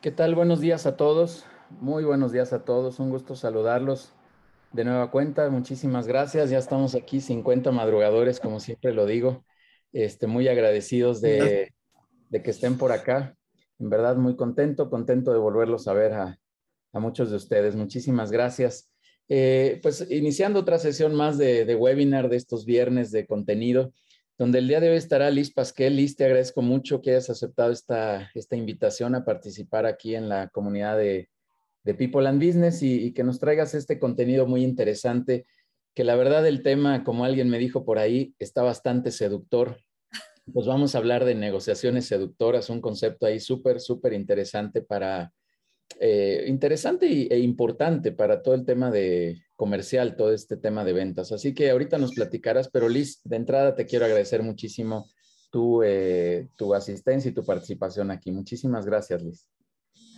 ¿Qué tal? Buenos días a todos. Muy buenos días a todos. Un gusto saludarlos de nueva cuenta. Muchísimas gracias. Ya estamos aquí 50 madrugadores, como siempre lo digo. Este, muy agradecidos de, que estén por acá. En verdad, muy contento, contento de volverlos a ver a, muchos de ustedes. Muchísimas gracias. Eh, pues iniciando otra sesión más de, de webinar de estos viernes de contenido donde el día de hoy estará Liz Pasquel. Liz, te agradezco mucho que hayas aceptado esta, esta invitación a participar aquí en la comunidad de, People and Business y, que nos traigas este contenido muy interesante, que la verdad el tema, como alguien me dijo por ahí, está bastante seductor. Pues vamos a hablar de negociaciones seductoras, un concepto ahí súper, súper interesante para, eh, interesante e importante para todo el tema de comercial, todo este tema de ventas. Así que ahorita nos platicarás, pero Liz, de entrada te quiero agradecer muchísimo tu, eh, tu asistencia y tu participación aquí. Muchísimas gracias, Liz.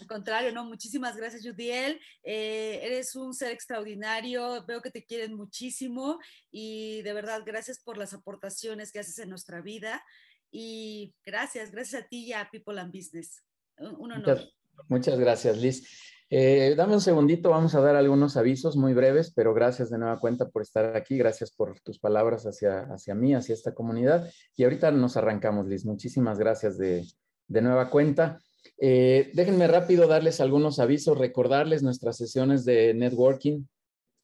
Al contrario, no, muchísimas gracias, Judiel. Eh, eres un ser extraordinario, veo que te quieren muchísimo y de verdad, gracias por las aportaciones que haces en nuestra vida y gracias, gracias a ti y a People and Business. Un honor. Muchas gracias, Liz. Eh, dame un segundito, vamos a dar algunos avisos muy breves, pero gracias de nueva cuenta por estar aquí, gracias por tus palabras hacia, hacia mí, hacia esta comunidad. Y ahorita nos arrancamos, Liz. Muchísimas gracias de, nueva cuenta. Eh, déjenme rápido darles algunos avisos, recordarles nuestras sesiones de networking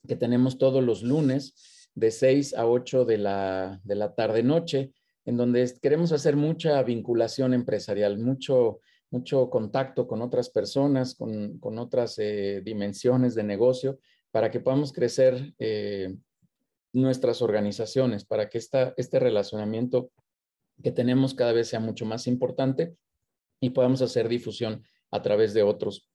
que tenemos todos los lunes de 6 a 8 de la, de la tarde-noche, en donde queremos hacer mucha vinculación empresarial, mucho mucho contacto con otras personas, con, otras eh, dimensiones de negocio, para que podamos crecer eh, nuestras organizaciones, para que esta, este relacionamiento que tenemos cada vez sea mucho más importante y podamos hacer difusión a través de otros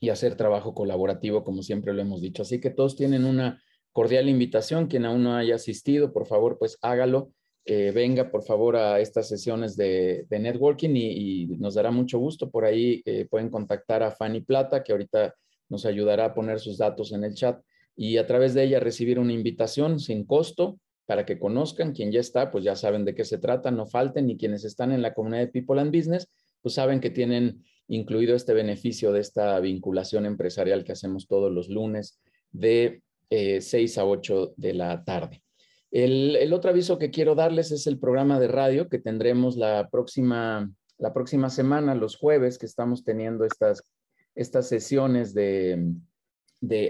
y hacer trabajo colaborativo, como siempre lo hemos dicho. Así que todos tienen una cordial invitación. Quien aún no haya asistido, por favor, pues hágalo venga por favor a estas sesiones de, networking y, nos dará mucho gusto. Por ahí eh, pueden contactar a Fanny Plata, que ahorita nos ayudará a poner sus datos en el chat y a través de ella recibir una invitación sin costo para que conozcan. Quien ya está, pues ya saben de qué se trata, no falten. Y quienes están en la comunidad de People and Business, pues saben que tienen incluido este beneficio de esta vinculación empresarial que hacemos todos los lunes de 6 eh, a 8 de la tarde. El, otro aviso que quiero darles es el programa de radio que tendremos la próxima, la próxima semana, los jueves, que estamos teniendo estas, estas sesiones de,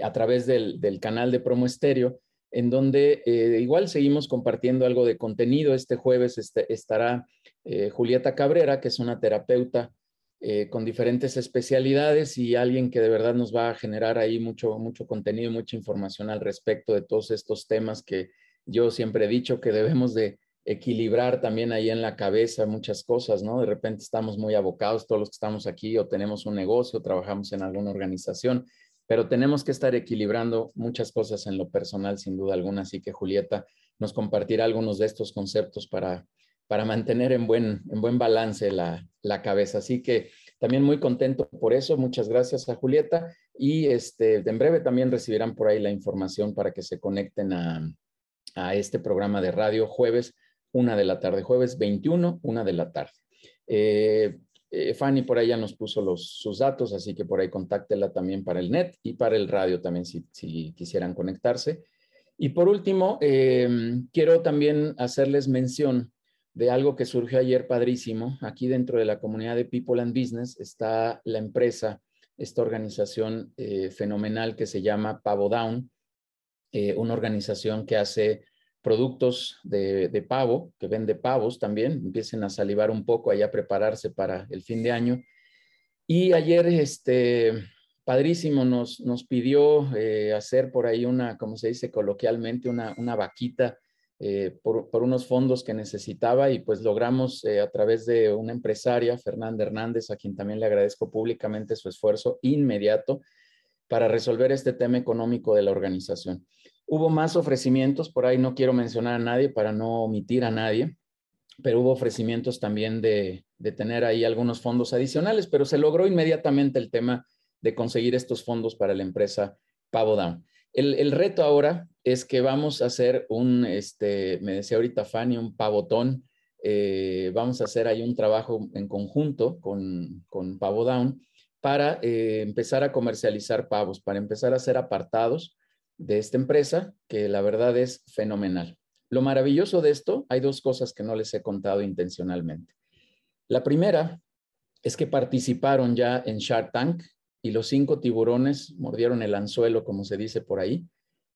a través del, canal de Promo Estéreo, en donde eh, igual seguimos compartiendo algo de contenido. Este jueves este, estará eh, Julieta Cabrera, que es una terapeuta eh, con diferentes especialidades y alguien que de verdad nos va a generar ahí mucho, mucho contenido, mucha información al respecto de todos estos temas que yo siempre he dicho que debemos de equilibrar también ahí en la cabeza muchas cosas, ¿no? De repente estamos muy abocados, todos los que estamos aquí, o tenemos un negocio, trabajamos en alguna organización, pero tenemos que estar equilibrando muchas cosas en lo personal, sin duda alguna. Así que Julieta nos compartirá algunos de estos conceptos para, para mantener en buen, en buen balance la, la cabeza. Así que también muy contento por eso. Muchas gracias a Julieta. Y este, en breve también recibirán por ahí la información para que se conecten a, a este programa de radio jueves, una de la tarde, jueves 21, una de la tarde. Eh, eh, Fanny por ahí ya nos puso los, sus datos, así que por ahí contáctela también para el net y para el radio también si, quisieran conectarse. Y por último, eh, quiero también hacerles mención de algo que surgió ayer padrísimo. Aquí dentro de la comunidad de People and Business está la empresa, esta organización fenomenal que se llama Pavo Down, eh, una organización que hace productos de, pavo, que vende pavos también, empiecen a salivar un poco, ahí a prepararse para el fin de año. Y ayer, este, padrísimo, nos, nos pidió eh, hacer por ahí una, como se dice coloquialmente, una, una vaquita eh, por, por, unos fondos que necesitaba y pues logramos a través de una empresaria, Fernanda Hernández, a quien también le agradezco públicamente su esfuerzo inmediato para resolver este tema económico de la organización. Hubo más ofrecimientos, por ahí no quiero mencionar a nadie para no omitir a nadie, pero hubo ofrecimientos también de, tener ahí algunos fondos adicionales, pero se logró inmediatamente el tema de conseguir estos fondos para la empresa Pavo Down. El, reto ahora es que vamos a hacer un, este, me decía ahorita Fanny, un pavotón. Eh, vamos a hacer ahí un trabajo en conjunto con, con Pavo Down para eh, empezar a comercializar pavos, para empezar a ser apartados de esta empresa, que la verdad es fenomenal. Lo maravilloso de esto, hay dos cosas que no les he contado intencionalmente. La primera es que participaron ya en Shark Tank y los cinco tiburones mordieron el anzuelo, como se dice por ahí,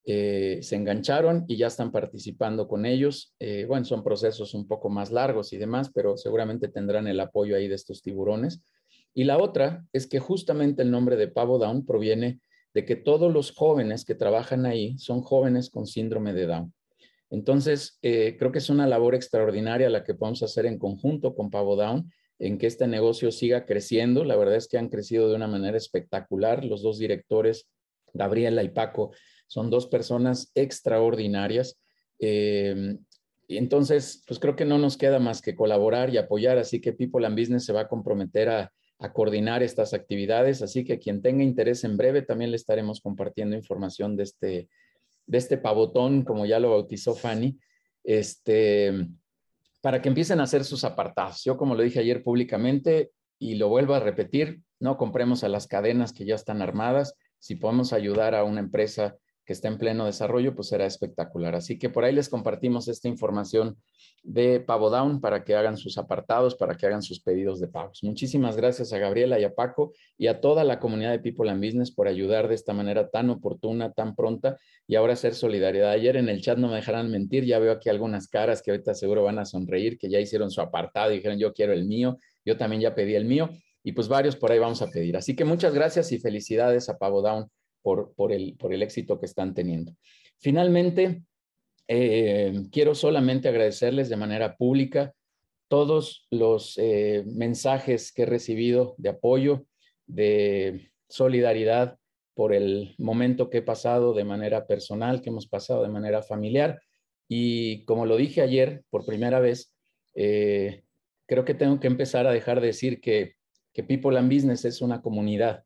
eh, se engancharon y ya están participando con ellos. Eh, bueno, son procesos un poco más largos y demás, pero seguramente tendrán el apoyo ahí de estos tiburones. Y la otra es que justamente el nombre de Pavo Down proviene de que todos los jóvenes que trabajan ahí son jóvenes con síndrome de Down. Entonces, eh, creo que es una labor extraordinaria la que podemos hacer en conjunto con Pavo Down, en que este negocio siga creciendo. La verdad es que han crecido de una manera espectacular. Los dos directores, Gabriela y Paco, son dos personas extraordinarias. Eh, y entonces, pues creo que no nos queda más que colaborar y apoyar, así que People and Business se va a comprometer a, a coordinar estas actividades, así que quien tenga interés en breve también le estaremos compartiendo información de este, de este pavotón, como ya lo bautizó Fanny, este, para que empiecen a hacer sus apartados. Yo, como lo dije ayer públicamente y lo vuelvo a repetir, no compremos a las cadenas que ya están armadas. Si podemos ayudar a una empresa que está en pleno desarrollo, pues será espectacular. Así que por ahí les compartimos esta información de Pavo Down para que hagan sus apartados, para que hagan sus pedidos de pagos. Muchísimas gracias a Gabriela y a Paco y a toda la comunidad de People and Business por ayudar de esta manera tan oportuna, tan pronta y ahora hacer solidaridad. Ayer en el chat no me dejarán mentir, ya veo aquí algunas caras que ahorita seguro van a sonreír, que ya hicieron su apartado y dijeron yo quiero el mío, yo también ya pedí el mío y pues varios por ahí vamos a pedir. Así que muchas gracias y felicidades a Pavo Por, el, por el éxito que están teniendo. Finalmente, eh, quiero solamente agradecerles de manera pública todos los eh, mensajes que he recibido de apoyo, de solidaridad por el momento que he pasado de manera personal, que hemos pasado de manera familiar. Y como lo dije ayer por primera vez, eh, creo que tengo que empezar a dejar de decir que, que People and Business es una comunidad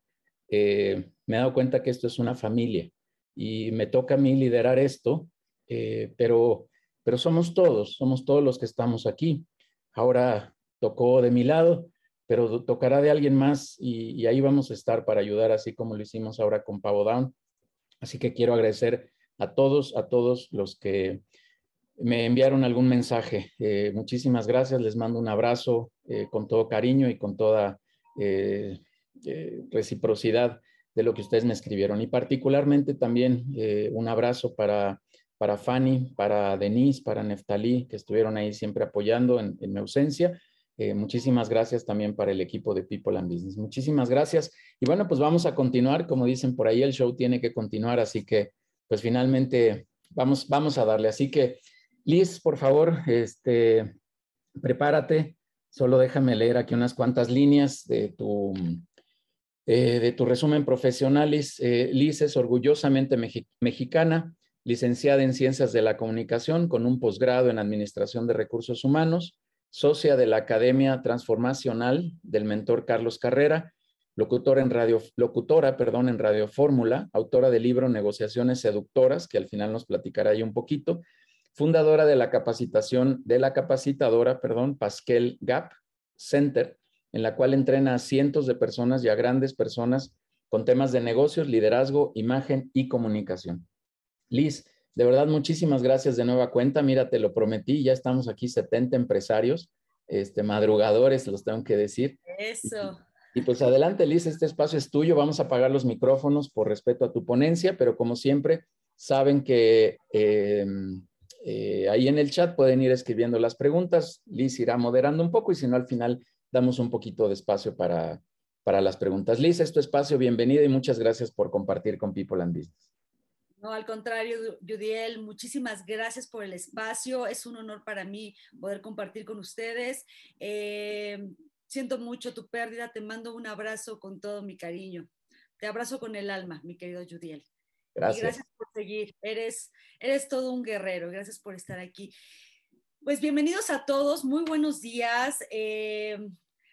me he dado cuenta que esto es una familia y me toca a mí liderar esto, eh, pero, pero somos todos, somos todos los que estamos aquí. Ahora tocó de mi lado, pero tocará de alguien más y, ahí vamos a estar para ayudar, así como lo hicimos ahora con Pavo Down. Así que quiero agradecer a todos, a todos los que me enviaron algún mensaje. Eh, muchísimas gracias, les mando un abrazo con todo cariño y con toda eh, reciprocidad de lo que ustedes me escribieron. Y particularmente también eh, un abrazo para, para Fanny, para Denise, para Neftalí, que estuvieron ahí siempre apoyando en, mi ausencia. Eh, muchísimas gracias también para el equipo de People and Business. Muchísimas gracias. Y bueno, pues vamos a continuar. Como dicen por ahí, el show tiene que continuar. Así que, pues finalmente, vamos, vamos a darle. Así que, Liz, por favor, este, prepárate. Solo déjame leer aquí unas cuantas líneas de tu, eh, de tu resumen profesional, Liz. Eh, es orgullosamente mexicana, licenciada en Ciencias de la Comunicación con un posgrado en Administración de Recursos Humanos, socia de la Academia Transformacional del mentor Carlos Carrera, locutora en radio, locutora, perdón, en Radio Fórmula, autora del libro Negociaciones Seductoras, que al final nos platicará ahí un poquito, fundadora de la capacitación, de la capacitadora, perdón, Pascal Gap Center, en la cual entrena a cientos de personas y a grandes personas con temas de negocios, liderazgo, imagen y comunicación. Liz, de verdad, muchísimas gracias de nueva cuenta. Mira, te lo prometí, ya estamos aquí 70 empresarios, este, madrugadores, los tengo que decir. Eso. Y, pues adelante, Liz, este espacio es tuyo. Vamos a apagar los micrófonos por respeto a tu ponencia, pero como siempre, saben que em, eh, ahí en el chat pueden ir escribiendo las preguntas. Liz irá moderando un poco y si no, al final damos un poquito de espacio para, para las preguntas. Liz, es tu espacio, bienvenida y muchas gracias por compartir con People and Business. No, al contrario, Judiel, muchísimas gracias por el espacio. Es un honor para mí poder compartir con ustedes. Eh, siento mucho tu pérdida, te mando un abrazo con todo mi cariño. Te abrazo con el alma, mi querido Judiel. Gracias. Y gracias por seguir. Eres, eres todo un guerrero. Gracias por estar aquí. Pues bienvenidos a todos, muy buenos días. Eh,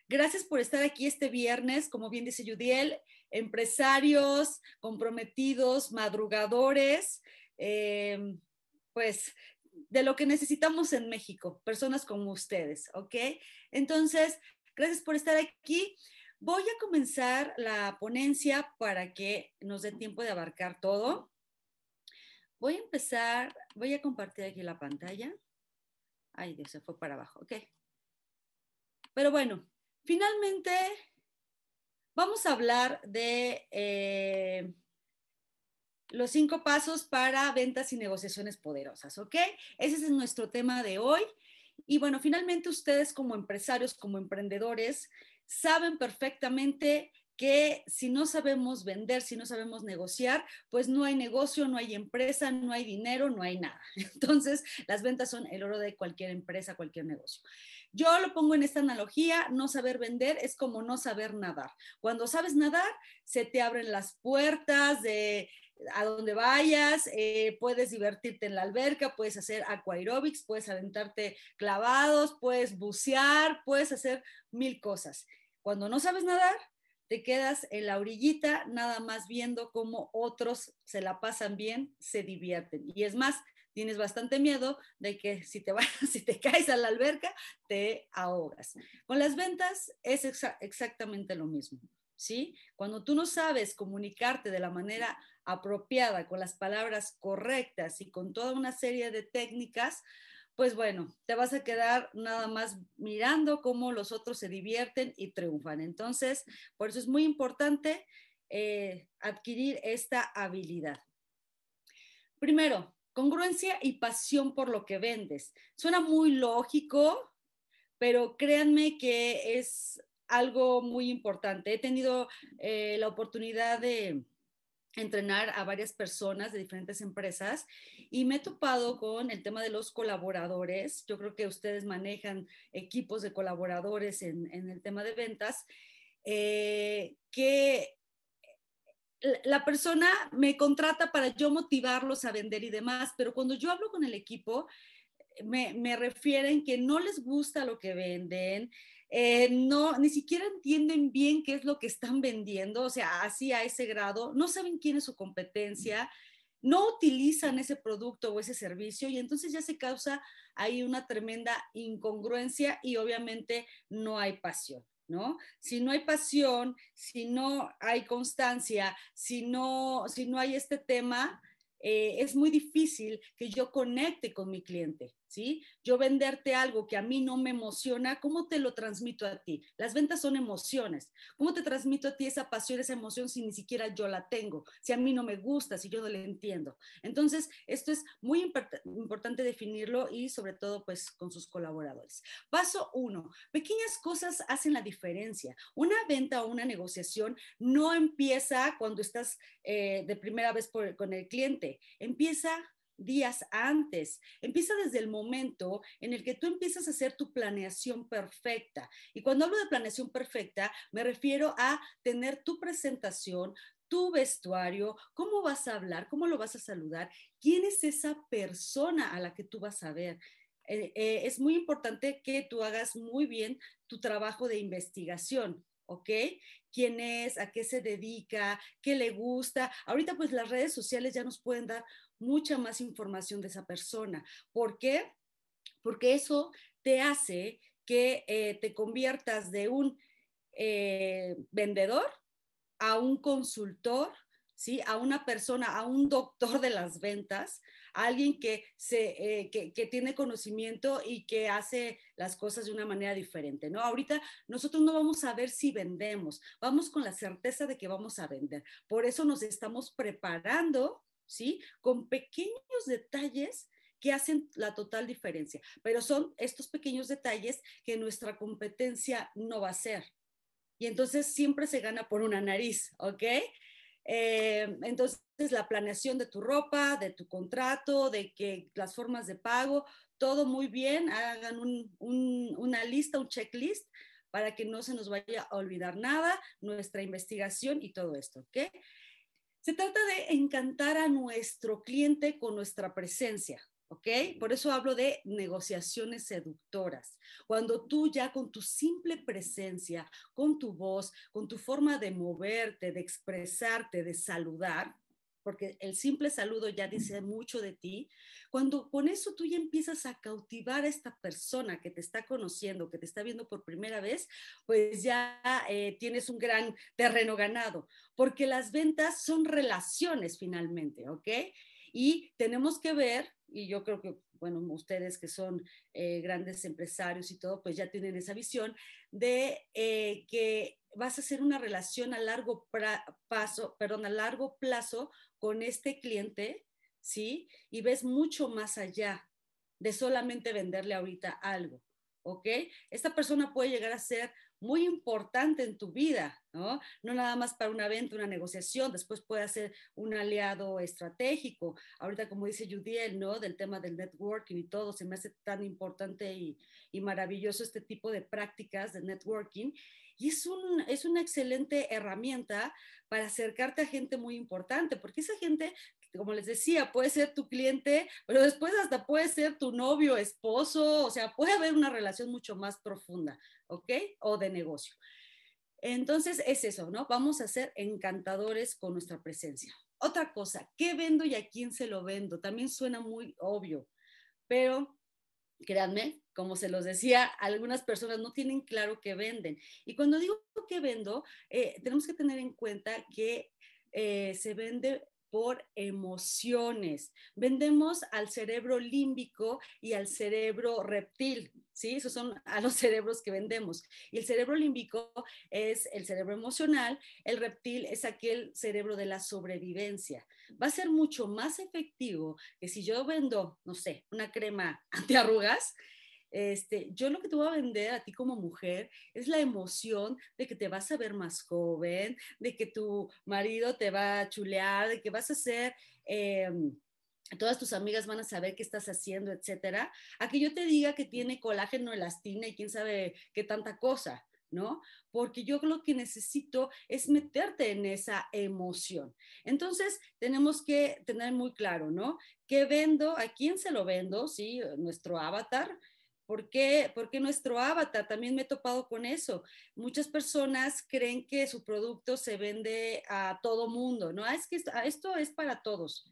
gracias por estar aquí este viernes, como bien dice Judiel, empresarios comprometidos, madrugadores, eh, pues de lo que necesitamos en México, personas como ustedes, ¿ok? Entonces, gracias por estar aquí. Voy a comenzar la ponencia para que nos dé tiempo de abarcar todo. Voy a empezar, voy a compartir aquí la pantalla. Ay, se fue para abajo, ok. Pero bueno, finalmente vamos a hablar de eh, los cinco pasos para ventas y negociaciones poderosas, ¿ok? Ese es nuestro tema de hoy. Y bueno, finalmente ustedes como empresarios, como emprendedores, saben perfectamente que si no sabemos vender, si no sabemos negociar, pues no hay negocio, no hay empresa, no hay dinero, no hay nada. Entonces, las ventas son el oro de cualquier empresa, cualquier negocio. Yo lo pongo en esta analogía, no saber vender es como no saber nadar. Cuando sabes nadar, se te abren las puertas de a donde vayas, eh, puedes divertirte en la alberca, puedes hacer aquaerobics, puedes aventarte clavados, puedes bucear, puedes hacer mil cosas. Cuando no sabes nadar, te quedas en la orillita nada más viendo cómo otros se la pasan bien, se divierten. Y es más, tienes bastante miedo de que si te, si te caes a la alberca, te ahogas. Con las ventas es exactamente lo mismo. ¿Sí? Cuando tú no sabes comunicarte de la manera apropiada, con las palabras correctas y con toda una serie de técnicas, pues bueno, te vas a quedar nada más mirando cómo los otros se divierten y triunfan. Entonces, por eso es muy importante eh, adquirir esta habilidad. Primero, congruencia y pasión por lo que vendes. Suena muy lógico, pero créanme que es algo muy importante. He tenido eh, la oportunidad de entrenar a varias personas de diferentes empresas y me he topado con el tema de los colaboradores. Yo creo que ustedes manejan equipos de colaboradores en, el tema de ventas, eh, que la persona me contrata para yo motivarlos a vender y demás, pero cuando yo hablo con el equipo, me, me refieren que no les gusta lo que venden, eh, no, ni siquiera entienden bien qué es lo que están vendiendo, o sea, así a ese grado, no saben quién es su competencia, no utilizan ese producto o ese servicio y entonces ya se causa ahí una tremenda incongruencia y obviamente no hay pasión. ¿No? Si no hay pasión, si no hay constancia, si no, si no hay este tema, eh, es muy difícil que yo conecte con mi cliente. ¿Sí? Yo venderte algo que a mí no me emociona, ¿cómo te lo transmito a ti? Las ventas son emociones. ¿Cómo te transmito a ti esa pasión, esa emoción si ni siquiera yo la tengo? Si a mí no me gusta, si yo no le entiendo. Entonces, esto es muy importante definirlo y sobre todo pues con sus colaboradores. Paso uno, pequeñas cosas hacen la diferencia. Una venta o una negociación no empieza cuando estás eh, de primera vez con el cliente, empieza días antes. Empieza desde el momento en el que tú empiezas a hacer tu planeación perfecta. Y cuando hablo de planeación perfecta, me refiero a tener tu presentación, tu vestuario, cómo vas a hablar, cómo lo vas a saludar, quién es esa persona a la que tú vas a ver. Eh, eh, es muy importante que tú hagas muy bien tu trabajo de investigación. ¿Ok? ¿Quién es? ¿A qué se dedica? ¿Qué le gusta? Ahorita pues las redes sociales ya nos pueden dar mucha más información de esa persona. ¿Por qué? Porque eso te hace que eh, te conviertas de un eh, vendedor a un consultor, ¿sí? A una persona, a un doctor de las ventas, alguien que, se, eh, que, que, tiene conocimiento y que hace las cosas de una manera diferente, ¿no? Ahorita nosotros no vamos a ver si vendemos, vamos con la certeza de que vamos a vender. Por eso nos estamos preparando ¿sí? Con pequeños detalles que hacen la total diferencia, pero son estos pequeños detalles que nuestra competencia no va a hacer. Y entonces siempre se gana por una nariz, ¿ok? Eh, entonces, la planeación de tu ropa, de tu contrato, de que las formas de pago, todo muy bien, hagan una lista, un checklist para que no se nos vaya a olvidar nada, nuestra investigación y todo esto, ¿ok? Se trata de encantar a nuestro cliente con nuestra presencia, ¿ok? Por eso hablo de negociaciones seductoras. Cuando tú ya con tu simple presencia, con tu voz, con tu forma de moverte, de expresarte, de saludar, porque el simple saludo ya dice mucho de ti, cuando con eso tú ya empiezas a cautivar a esta persona que te está conociendo, que te está viendo por primera vez, pues ya eh, tienes un gran terreno ganado, porque las ventas son relaciones finalmente, ¿ok? Y tenemos que ver, y yo creo que, bueno, ustedes que son eh, grandes empresarios y todo, pues ya tienen esa visión de eh, que vas a hacer una relación a largo plazo, perdón, a largo plazo con este cliente, ¿sí? Y ves mucho más allá de solamente venderle ahorita algo, ¿ok? Esta persona puede llegar a ser muy importante en tu vida, ¿no? No nada más para una venta, una negociación, después puede ser un aliado estratégico. Ahorita, como dice Judiel, ¿no? Del tema del networking y todo, se me hace tan importante y, y maravilloso este tipo de prácticas de networking. Y es, un, es una excelente herramienta para acercarte a gente muy importante, porque esa gente, como les decía, puede ser tu cliente, pero después hasta puede ser tu novio, esposo, o sea, puede haber una relación mucho más profunda, ¿ok? O de negocio. Entonces es eso, ¿no? Vamos a ser encantadores con nuestra presencia. Otra cosa, ¿qué vendo y a quién se lo vendo? También suena muy obvio, pero créanme, como se los decía, algunas personas no tienen claro qué venden. Y cuando digo que vendo, eh, tenemos que tener en cuenta que eh, se vende por emociones. Vendemos al cerebro límbico y al cerebro reptil, ¿sí? Esos son a los cerebros que vendemos. Y el cerebro límbico es el cerebro emocional, el reptil es aquel cerebro de la sobrevivencia. Va a ser mucho más efectivo que si yo vendo, no sé, una crema antiarrugas, este, yo lo que te voy a vender a ti como mujer es la emoción de que te vas a ver más joven, de que tu marido te va a chulear, de que vas a ser... Em, todas tus amigas van a saber qué estás haciendo, etcétera, a que yo te diga que tiene colágeno, elastina y quién sabe qué tanta cosa, ¿no? Porque yo lo que necesito es meterte en esa emoción. Entonces, tenemos que tener muy claro, ¿no? ¿Qué vendo? ¿A quién se lo vendo? Sí, nuestro avatar, ¿Por qué? Porque nuestro avatar, también me he topado con eso. Muchas personas creen que su producto se vende a todo mundo, ¿no? Ah, es que esto, es para todos.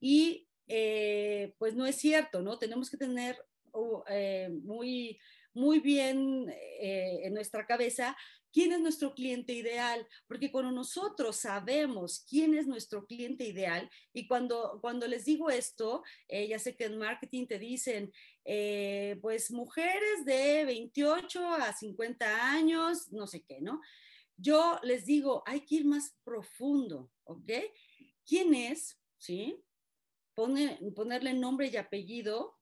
Y eh, pues no es cierto, ¿no? Tenemos que tener uh, eh, muy, muy bien eh, en nuestra cabeza quién es nuestro cliente ideal, porque cuando nosotros sabemos quién es nuestro cliente ideal, y cuando, cuando les digo esto, eh, ya sé que en marketing te dicen, eh, pues mujeres de 28 a 50 años, no sé qué, ¿no? Yo les digo, hay que ir más profundo, ¿ok? ¿Quién es? ¿Sí? ponerle nombre y apellido,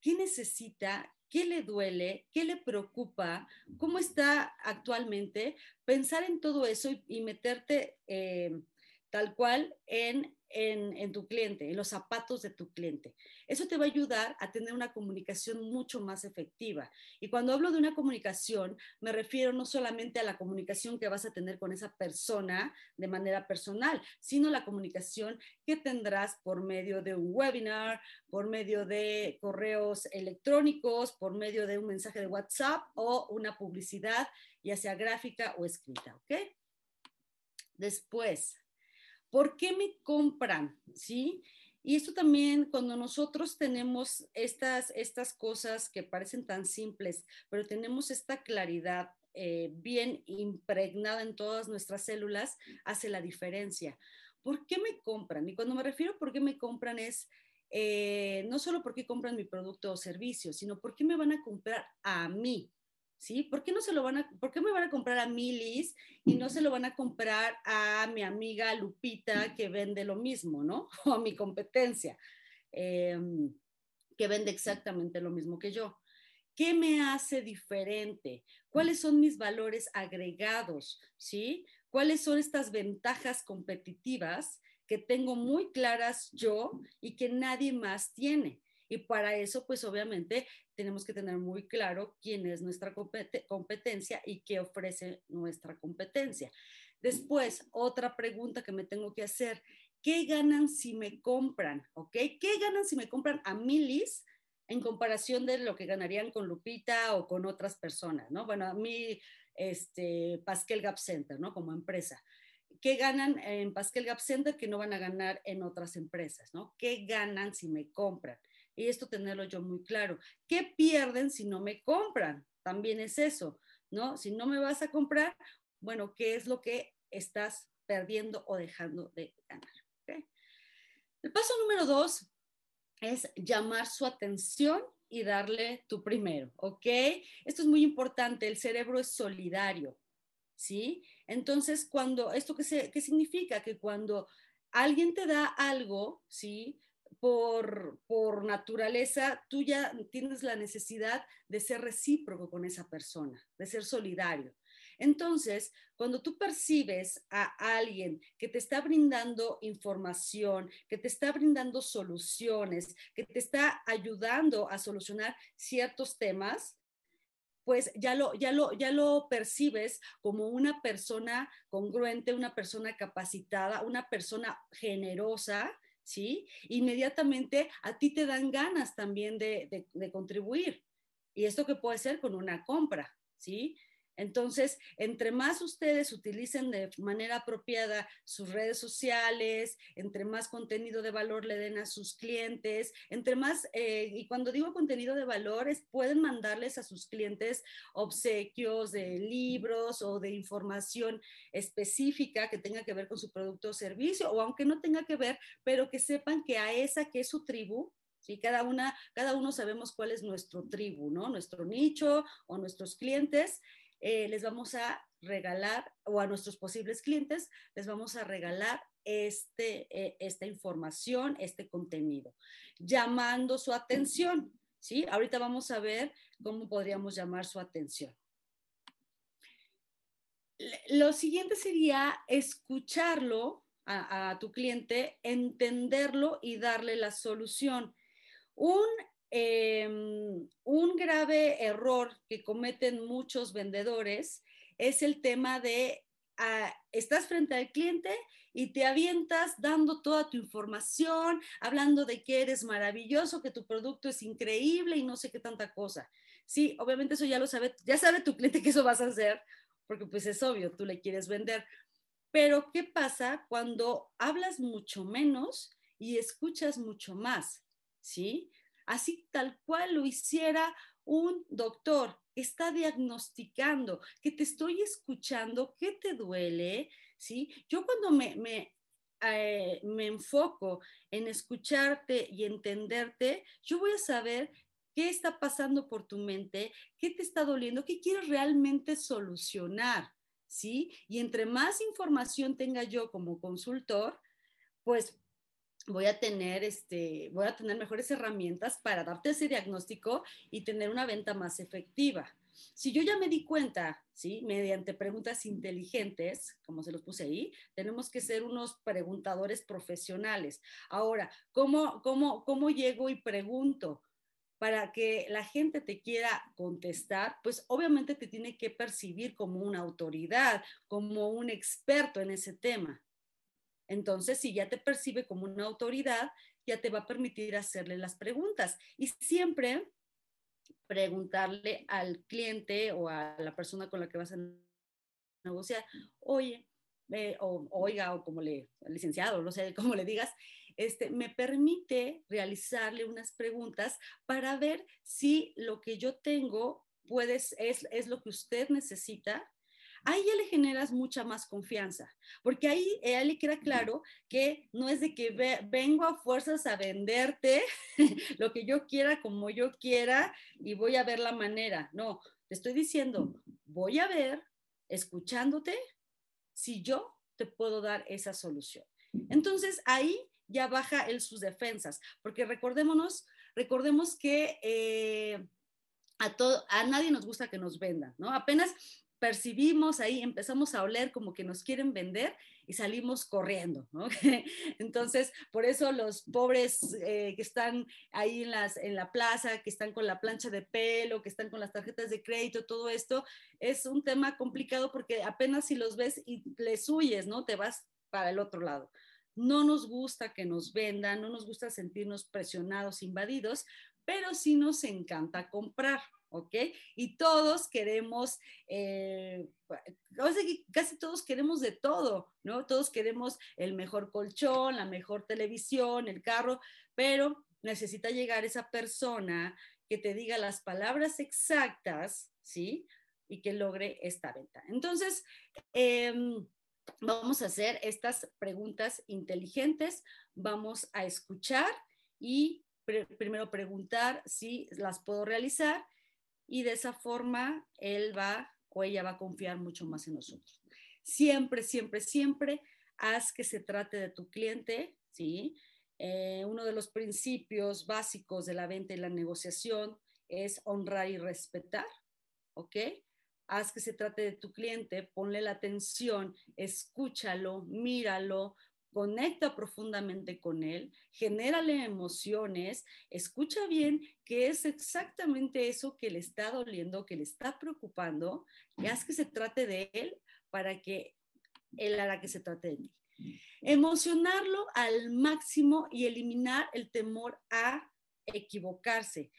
¿qué necesita? qué le duele, qué le preocupa, cómo está actualmente, pensar en todo eso y, meterte eh, tal cual en en, tu cliente, en los zapatos de tu cliente. Eso te va a ayudar a tener una comunicación mucho más efectiva. Y cuando hablo de una comunicación, me refiero no solamente a la comunicación que vas a tener con esa persona de manera personal, sino la comunicación que tendrás por medio de un webinar, por medio de correos electrónicos, por medio de un mensaje de WhatsApp o una publicidad, ya sea gráfica o escrita, ¿ok? Después, ¿Por qué me compran? ¿Sí? Y esto también cuando nosotros tenemos estas, estas cosas que parecen tan simples, pero tenemos esta claridad eh, bien impregnada en todas nuestras células, hace la diferencia. ¿Por qué me compran? Y cuando me refiero a por qué me compran es eh, no solo por qué compran mi producto o servicio, sino por qué me van a comprar a mí. ¿Sí? ¿Por qué no se lo van a, por qué me van a comprar a Milis y no se lo van a comprar a mi amiga Lupita que vende lo mismo, ¿no? O a mi competencia, em, que vende exactamente lo mismo que yo. ¿Qué me hace diferente? ¿Cuáles son mis valores agregados? ¿Sí? ¿Cuáles son estas ventajas competitivas que tengo muy claras yo y que nadie más tiene? Y para eso, pues obviamente tenemos que tener muy claro quién es nuestra competencia y qué ofrece nuestra competencia. Después, otra pregunta que me tengo que hacer, ¿qué ganan si me compran? ¿Ok? ¿Qué ganan si me compran a Milis en comparación de lo que ganarían con Lupita o con otras personas, ¿no? Bueno, a mí, este, Pascal Gap Center, ¿no? Como empresa. ¿qué ganan en Pascal Gap Center que no van a ganar en otras empresas? ¿no? ¿Qué ganan si me compran? Y esto tenerlo yo muy claro. ¿Qué pierden si no me compran? También es eso, ¿no? Si no me vas a comprar, bueno, ¿qué es lo que estás perdiendo o dejando de ganar? El paso número dos es llamar su atención y darle tu primero, ¿ok? Esto es muy importante, el cerebro es solidario, ¿sí? Entonces, cuando, ¿esto qué, qué significa? Que cuando alguien te da algo, ¿sí? Por, por naturaleza, tú ya tienes la necesidad de ser recíproco con esa persona, de ser solidario. Entonces, cuando tú percibes a alguien que te está brindando información, que te está brindando soluciones, que te está ayudando a solucionar ciertos temas, pues ya lo, ya lo, ya lo percibes como una persona congruente, una persona capacitada, una persona generosa, ¿sí? Inmediatamente a ti te dan ganas también de, de contribuir. Y esto que puede ser con una compra, ¿sí? Entonces, entre más ustedes utilicen de manera apropiada sus redes sociales, entre más contenido de valor le den a sus clientes, entre más, eh, y cuando digo contenido de valores, pueden mandarles a sus clientes obsequios de libros o de información específica que tenga que ver con su producto o servicio, o aunque no tenga que ver, pero que sepan que a esa que es su tribu, ¿sí? Cada, una, cada uno sabemos cuál es nuestro tribu, ¿no? Nuestro nicho o nuestros clientes eh, les vamos a regalar, o a nuestros posibles clientes, les vamos a regalar este, eh, esta información, este contenido, llamando su atención. ¿sí? Ahorita vamos a ver cómo podríamos llamar su atención. Lo siguiente sería escucharlo a, a tu cliente, entenderlo y darle la solución. Un Em, un grave error que cometen muchos vendedores es el tema de, ah, estás frente al cliente y te avientas dando toda tu información, hablando de que eres maravilloso, que tu producto es increíble y no sé qué tanta cosa. Sí, obviamente eso ya lo sabe, ya sabe tu cliente que eso vas a hacer, porque pues es obvio, tú le quieres vender. Pero ¿qué pasa cuando hablas mucho menos y escuchas mucho más? ¿Sí? Así tal cual lo hiciera un doctor. Está diagnosticando, que te estoy escuchando, que te duele, ¿sí? Yo cuando me, me, eh, me enfoco en escucharte y entenderte, yo voy a saber qué está pasando por tu mente, qué te está doliendo, qué quieres realmente solucionar, ¿sí? Y entre más información tenga yo como consultor, pues voy a tener este, voy a tener mejores herramientas para darte ese diagnóstico y tener una venta más efectiva. Si yo ya me di cuenta, ¿sí? Mediante preguntas inteligentes, como se los puse ahí, tenemos que ser unos preguntadores profesionales. Ahora, ¿cómo, cómo, cómo llego y pregunto? Para que la gente te quiera contestar, pues obviamente te tiene que percibir como una autoridad, como un experto en ese tema. Entonces, si ya te percibe como una autoridad, ya te va a permitir hacerle las preguntas. Y siempre preguntarle al cliente o a la persona con la que vas a negociar, oye, eh, o oiga, o como le, licenciado, no sé cómo le digas, este, me permite realizarle unas preguntas para ver si lo que yo tengo puedes, es, es lo que usted necesita ahí ya le generas mucha más confianza, porque ahí ella le queda claro que no es de que vengo a fuerzas a venderte lo que yo quiera, como yo quiera, y voy a ver la manera. No, te estoy diciendo, voy a ver, escuchándote, si yo te puedo dar esa solución. Entonces ahí ya baja el sus defensas, porque recordémonos, recordemos que eh, a, todo, a nadie nos gusta que nos vendan, ¿no? Apenas percibimos ahí, empezamos a oler como que nos quieren vender y salimos corriendo. Entonces, por eso los pobres eh, que están ahí en, las, en la plaza, que están con la plancha de pelo, que están con las tarjetas de crédito, todo esto, es un tema complicado porque apenas si los ves y les huyes, ¿no? Te vas para el otro lado. No nos gusta que nos vendan, no nos gusta sentirnos presionados, invadidos, pero sí nos encanta comprar. ¿Ok? Y todos queremos, eh, casi todos queremos de todo, ¿no? Todos queremos el mejor colchón, la mejor televisión, el carro, pero necesita llegar esa persona que te diga las palabras exactas, ¿sí? Y que logre esta venta. Entonces, em, vamos a hacer estas preguntas inteligentes, vamos a escuchar y primero preguntar si las puedo realizar y de esa forma él va o ella va a confiar mucho más en nosotros. Siempre, siempre, siempre haz que se trate de tu cliente, ¿sí? Eh, uno de los principios básicos de la venta y la negociación es honrar y respetar, ¿ok? Haz que se trate de tu cliente, ponle la atención, escúchalo, míralo, conecta profundamente con él, genérale emociones, escucha bien qué es exactamente eso que le está doliendo, que le está preocupando, y haz que se trate de él para que él hará que se trate de ti. Emocionarlo al máximo y eliminar el temor a equivocarse.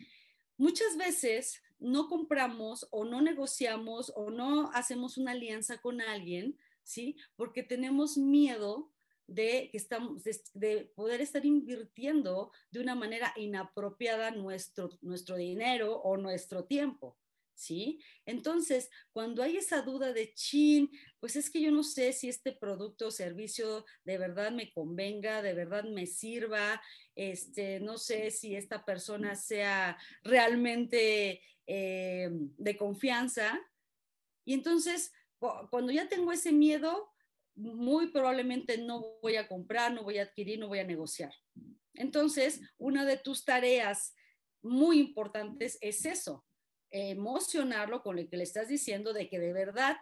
Muchas veces no compramos o no negociamos o no hacemos una alianza con alguien, ¿sí? Porque tenemos miedo de, que estamos, de, poder estar invirtiendo de una manera inapropiada nuestro, nuestro dinero o nuestro tiempo. ¿Sí? Entonces, cuando hay esa duda de chin, pues es que yo no sé si este producto o servicio de verdad me convenga, de verdad me sirva, este, no sé si esta persona sea realmente eh, de confianza. Y entonces, cuando ya tengo ese miedo, muy probablemente no voy a comprar, no voy a adquirir, no voy a negociar. Entonces, una de tus tareas muy importantes es eso, emocionarlo con lo que le estás diciendo de que de verdad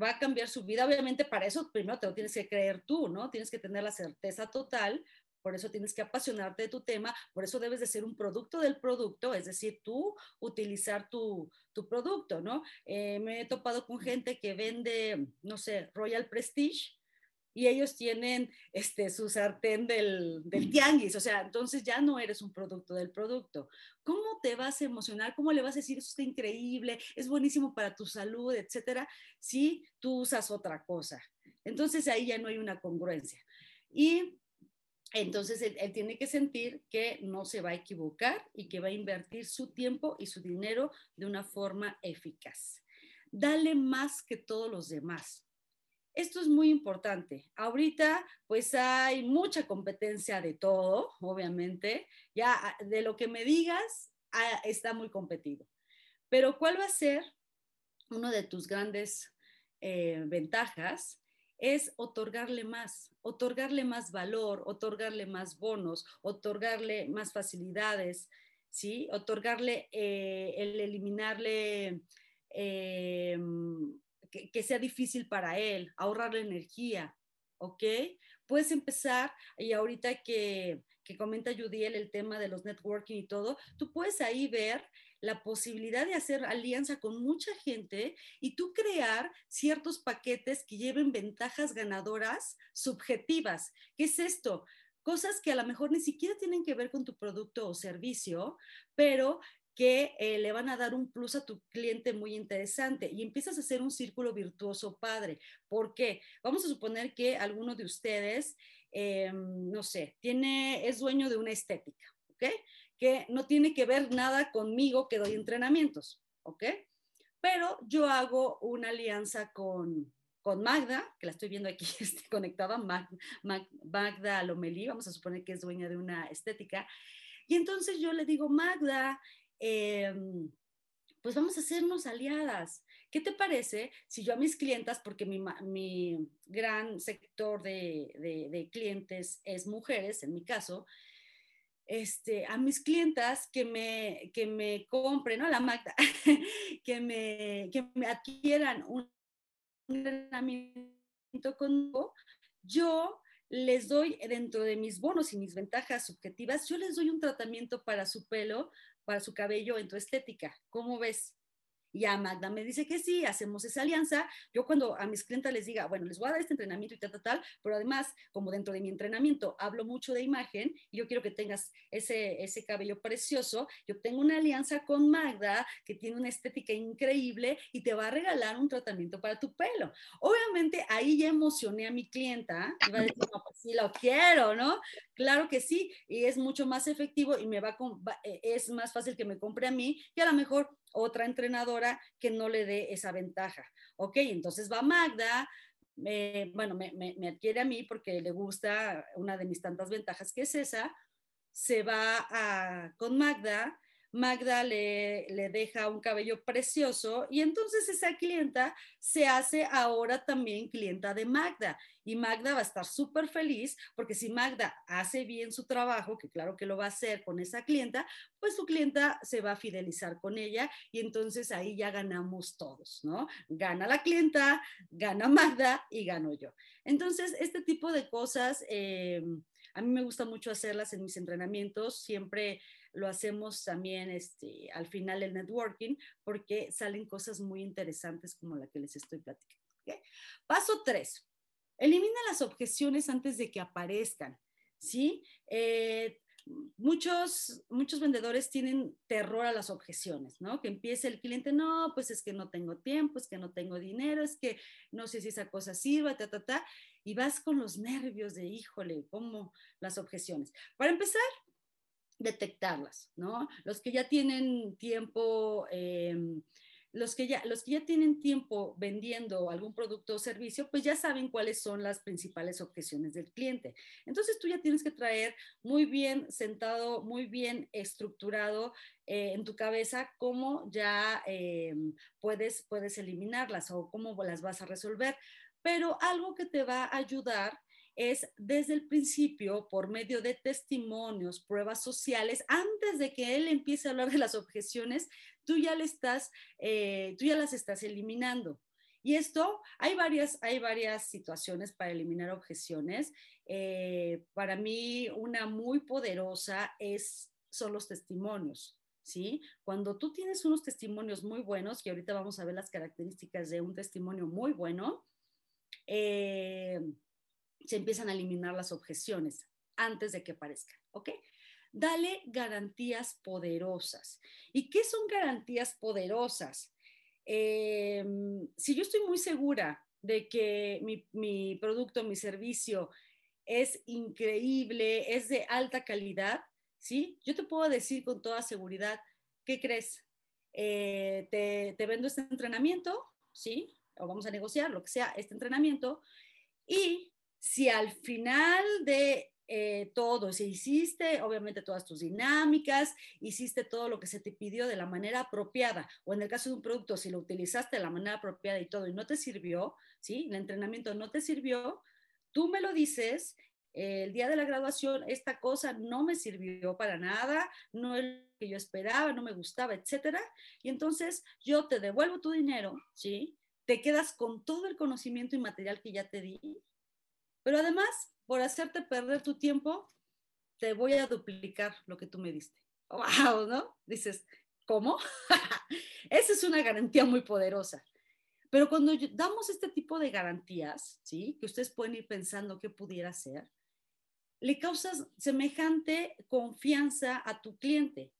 va a cambiar su vida. Obviamente para eso primero te lo tienes que creer tú, ¿no? Tienes que tener la certeza total por eso tienes que apasionarte de tu tema, por eso debes de ser un producto del producto, es decir, tú utilizar tu, producto, ¿no? Eh, me he topado con gente que vende, no sé, Royal Prestige y ellos tienen este, su sartén del, del, tianguis, o sea, entonces ya no eres un producto del producto. ¿Cómo te vas a emocionar? ¿Cómo le vas a decir, eso está increíble, es buenísimo para tu salud, etcétera, si tú usas otra cosa? Entonces ahí ya no hay una congruencia. Y entonces él, tiene que sentir que no se va a equivocar y que va a invertir su tiempo y su dinero de una forma eficaz. Dale más que todos los demás. Esto es muy importante. Ahorita pues hay mucha competencia de todo, obviamente. Ya ah, de lo que me digas ah, está muy competido. Pero ¿cuál va a ser una de tus grandes eh, ventajas? Es otorgarle más, otorgarle más valor, otorgarle más bonos, otorgarle más facilidades, ¿sí? Otorgarle eh, el eliminarle eh, que, sea difícil para él, ahorrarle energía, ¿ok? Puedes empezar, y ahorita que, que comenta Judiel el tema de los networking y todo, tú puedes ahí ver la posibilidad de hacer alianza con mucha gente y tú crear ciertos paquetes que lleven ventajas ganadoras subjetivas. ¿Qué es esto? Cosas que a lo mejor ni siquiera tienen que ver con tu producto o servicio, pero que eh, le van a dar un plus a tu cliente muy interesante y empiezas a hacer un círculo virtuoso padre. ¿Por qué? Vamos a suponer que alguno de ustedes, em, no sé, tiene, es dueño de una estética, ¿ok? Que no tiene que ver nada conmigo que doy entrenamientos, ¿ok? Pero yo hago una alianza con, con Magda, que la estoy viendo aquí este, conectada, Magda Lomelí, vamos a suponer que es dueña de una estética, y entonces yo le digo, Magda, em, pues vamos a hacernos aliadas. ¿Qué te parece si yo a mis clientas, porque mi, mi gran sector de, de, clientes es mujeres, en mi caso, este, a mis clientas que me, que me compren, ¿no? La Magda, que, me, que me adquieran un entrenamiento conmigo, yo les doy dentro de mis bonos y mis ventajas subjetivas, yo les doy un tratamiento para su pelo, para su cabello en tu estética. ¿Cómo ves? Y ya Magda me dice que sí, hacemos esa alianza. Yo cuando a mis clientes les diga, bueno, les voy a dar este entrenamiento y tal, tal, tal, pero además, como dentro de mi entrenamiento hablo mucho de imagen y yo quiero que tengas ese, ese cabello precioso, yo tengo una alianza con Magda que tiene una estética increíble y te va a regalar un tratamiento para tu pelo. Obviamente ahí ya emocioné a mi clienta y va a decir, pues sí lo quiero, ¿no? Claro que sí, y es mucho más efectivo y me va, eh, es más fácil que me compre a mí que a lo mejor otra entrenadora que no le dé esa ventaja. Ok, entonces va Magda, bueno, me, me, adquiere a mí porque le gusta una de mis tantas ventajas que es esa, se va a, con Magda, Magda le, le, deja un cabello precioso y entonces esa clienta se hace ahora también clienta de Magda y Magda va a estar súper feliz porque si Magda hace bien su trabajo, que claro que lo va a hacer con esa clienta, pues su clienta se va a fidelizar con ella y entonces ahí ya ganamos todos, ¿no? Gana la clienta, gana Magda y gano yo. Entonces, este tipo de cosas... Eh, a mí me gusta mucho hacerlas en mis entrenamientos, siempre lo hacemos también este, al final del networking porque salen cosas muy interesantes como la que les estoy platicando. Paso 3. Elimina las objeciones antes de que aparezcan. ¿sí? Eh, muchos, muchos vendedores tienen terror a las objeciones, ¿no? Que empiece el cliente, no, pues es que no tengo tiempo, es que no tengo dinero, es que no sé si esa cosa sirva, ta, ta, ta, y vas con los nervios de, híjole, ¿cómo las objeciones? Para empezar, detectarlas, ¿no? Los que ya tienen tiempo, em, los, que ya, los que ya tienen tiempo vendiendo algún producto o servicio, pues ya saben cuáles son las principales objeciones del cliente. Entonces tú ya tienes que traer muy bien sentado, muy bien estructurado eh, en tu cabeza cómo ya em, puedes, puedes eliminarlas o cómo las vas a resolver. Pero algo que te va a ayudar es desde el principio, por medio de testimonios, pruebas sociales, antes de que él empiece a hablar de las objeciones, tú ya le estás, eh, tú ya las estás eliminando. Y esto, hay varias, hay varias situaciones para eliminar objeciones. Eh, para mí, una muy poderosa es, son los testimonios. ¿Sí? Cuando tú tienes unos testimonios muy buenos, y ahorita vamos a ver las características de un testimonio muy bueno, eh, se empiezan a eliminar las objeciones antes de que aparezcan, ¿ok? Dale garantías poderosas. ¿Y qué son garantías poderosas? Em, si yo estoy muy segura de que mi, producto, mi servicio es increíble, es de alta calidad, ¿sí? Yo te puedo decir con toda seguridad, ¿qué crees? Eh, te, te, vendo este entrenamiento, ¿sí? O vamos a negociar, lo que sea, este entrenamiento, y si al final de eh, todo, si hiciste obviamente todas tus dinámicas, hiciste todo lo que se te pidió de la manera apropiada, o en el caso de un producto, si lo utilizaste de la manera apropiada y todo y no te sirvió, ¿sí? El entrenamiento no te sirvió, tú me lo dices, el día de la graduación esta cosa no me sirvió para nada, no es lo que yo esperaba, no me gustaba, etcétera, y entonces yo te devuelvo tu dinero, ¿sí? Te quedas con todo el conocimiento y material que ya te di, pero además, por hacerte perder tu tiempo, te voy a duplicar lo que tú me diste. ¡Wow! ¿No? Dices, ¿cómo? Esa es una garantía muy poderosa. Pero cuando damos este tipo de garantías, ¿sí? Que ustedes pueden ir pensando qué pudiera ser, le causas semejante confianza a tu cliente,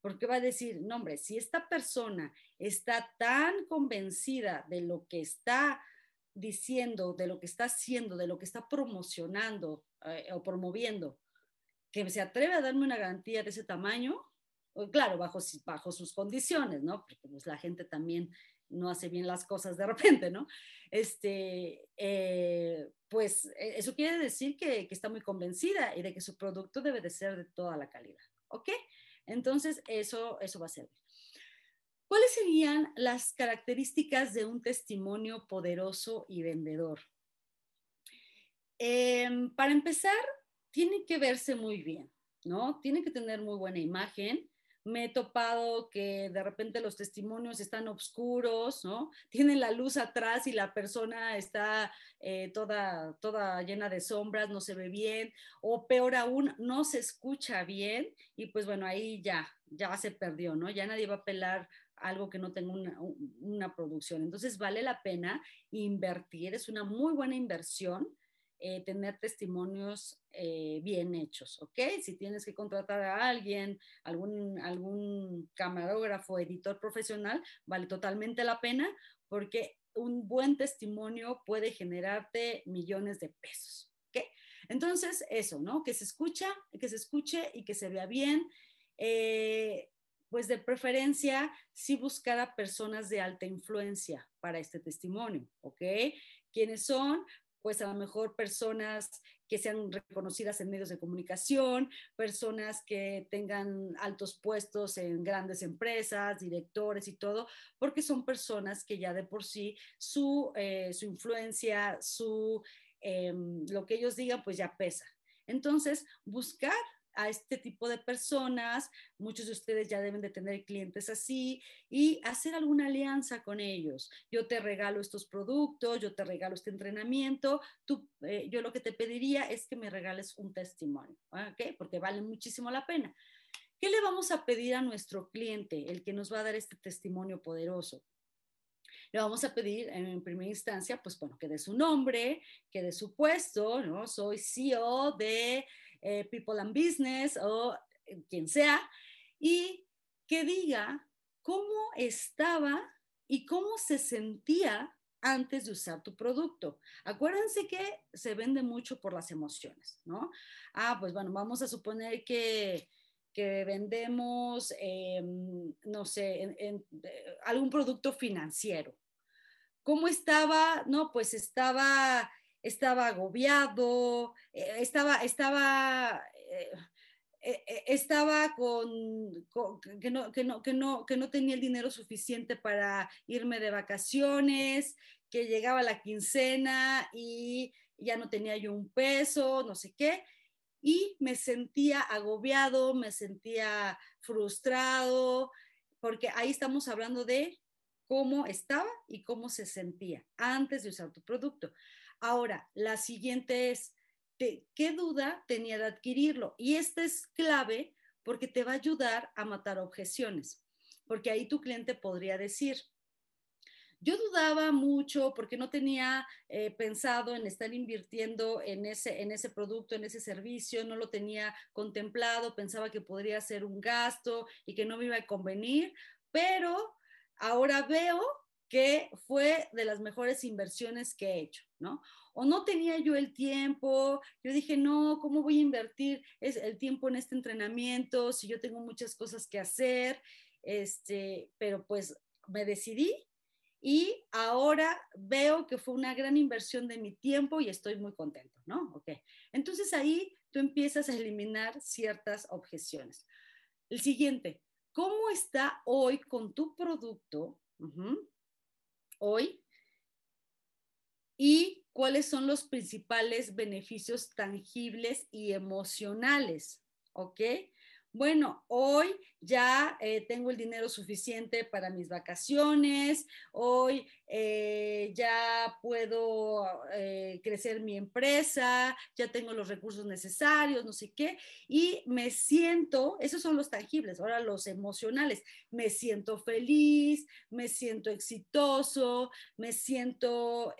porque va a decir, no, hombre, si esta persona está tan convencida de lo que está diciendo, de lo que está haciendo, de lo que está promocionando eh, o promoviendo, que se atreve a darme una garantía de ese tamaño, claro, bajo, sus condiciones, ¿no? Porque pues, la gente también no hace bien las cosas de repente, ¿no? Este, eh, pues e, eso quiere decir que, que, está muy convencida y de que su producto debe de ser de toda la calidad, ¿ok? Entonces, eso, eso va a servir. ¿Cuáles serían las características de un testimonio poderoso y vendedor? Em, para empezar, tiene que verse muy bien, ¿no? Tiene que tener muy buena imagen. Me he topado que de repente los testimonios están oscuros, ¿no? Tienen la luz atrás y la persona está eh, toda, toda llena de sombras, no se ve bien, o peor aún, no se escucha bien y pues bueno, ahí ya, ya se perdió, ¿no? Ya nadie va a apelar algo que no tenga una, producción. Entonces vale la pena invertir, es una muy buena inversión eh, tener testimonios eh, bien hechos, ¿ok? Si tienes que contratar a alguien, algún, algún camarógrafo, editor profesional, vale totalmente la pena porque un buen testimonio puede generarte millones de pesos, ¿ok? Entonces, eso, ¿no? Que se escucha, que se escuche y que se vea bien. Eh, pues de preferencia sí buscar a personas de alta influencia para este testimonio, ¿ok? ¿Quiénes son? Pues a lo mejor personas que sean reconocidas en medios de comunicación, personas que tengan altos puestos en grandes empresas, directores y todo, porque son personas que ya de por sí su, eh, su influencia, su, em, lo que ellos digan, pues ya pesa. Entonces, buscar a este tipo de personas, muchos de ustedes ya deben de tener clientes así, y hacer alguna alianza con ellos. Yo te regalo estos productos, yo te regalo este entrenamiento, tú, eh, yo lo que te pediría es que me regales un testimonio, ¿ok? Porque vale muchísimo la pena. ¿Qué le vamos a pedir a nuestro cliente, el que nos va a dar este testimonio poderoso? le vamos a pedir en primera instancia, pues bueno, que dé su nombre, que dé su puesto, ¿no? Soy CEO de eh, People and Business o eh, quien sea, y que diga cómo estaba y cómo se sentía antes de usar tu producto. Acuérdense que se vende mucho por las emociones, ¿no? Ah, pues bueno, vamos a suponer que, que vendemos, em, no sé, eh, algún producto financiero. ¿Cómo estaba? No, pues estaba estaba agobiado, eh, estaba, estaba, eh, eh, estaba con, que, no, que, no, que, no, que no tenía el dinero suficiente para irme de vacaciones, que llegaba la quincena y ya no tenía yo un peso, no sé qué, y me sentía agobiado, me sentía frustrado, porque ahí estamos hablando de cómo estaba y cómo se sentía antes de usar tu producto. Ahora, la siguiente es, ¿qué duda tenía de adquirirlo? Y esta es clave porque te va a ayudar a matar objeciones, porque ahí tu cliente podría decir, yo dudaba mucho porque no tenía eh, pensado en estar invirtiendo en ese, en ese producto, en ese servicio, no lo tenía contemplado, pensaba que podría ser un gasto y que no me iba a convenir, pero ahora veo que fue de las mejores inversiones que he hecho, ¿no? O no tenía yo el tiempo, yo dije, no, ¿cómo voy a invertir el tiempo en este entrenamiento si yo tengo muchas cosas que hacer? Este, pero pues me decidí y ahora veo que fue una gran inversión de mi tiempo y estoy muy contento, ¿no? Ok. Entonces ahí tú empiezas a eliminar ciertas objeciones. El siguiente, ¿cómo está hoy con tu producto? Hoy y cuáles son los principales beneficios tangibles y emocionales, ¿ok? Bueno, hoy ya eh, tengo el dinero suficiente para mis vacaciones, hoy eh, ya puedo eh, crecer mi empresa, ya tengo los recursos necesarios, no sé qué, y me siento, esos son los tangibles, ahora los emocionales, me siento feliz, me siento exitoso, me siento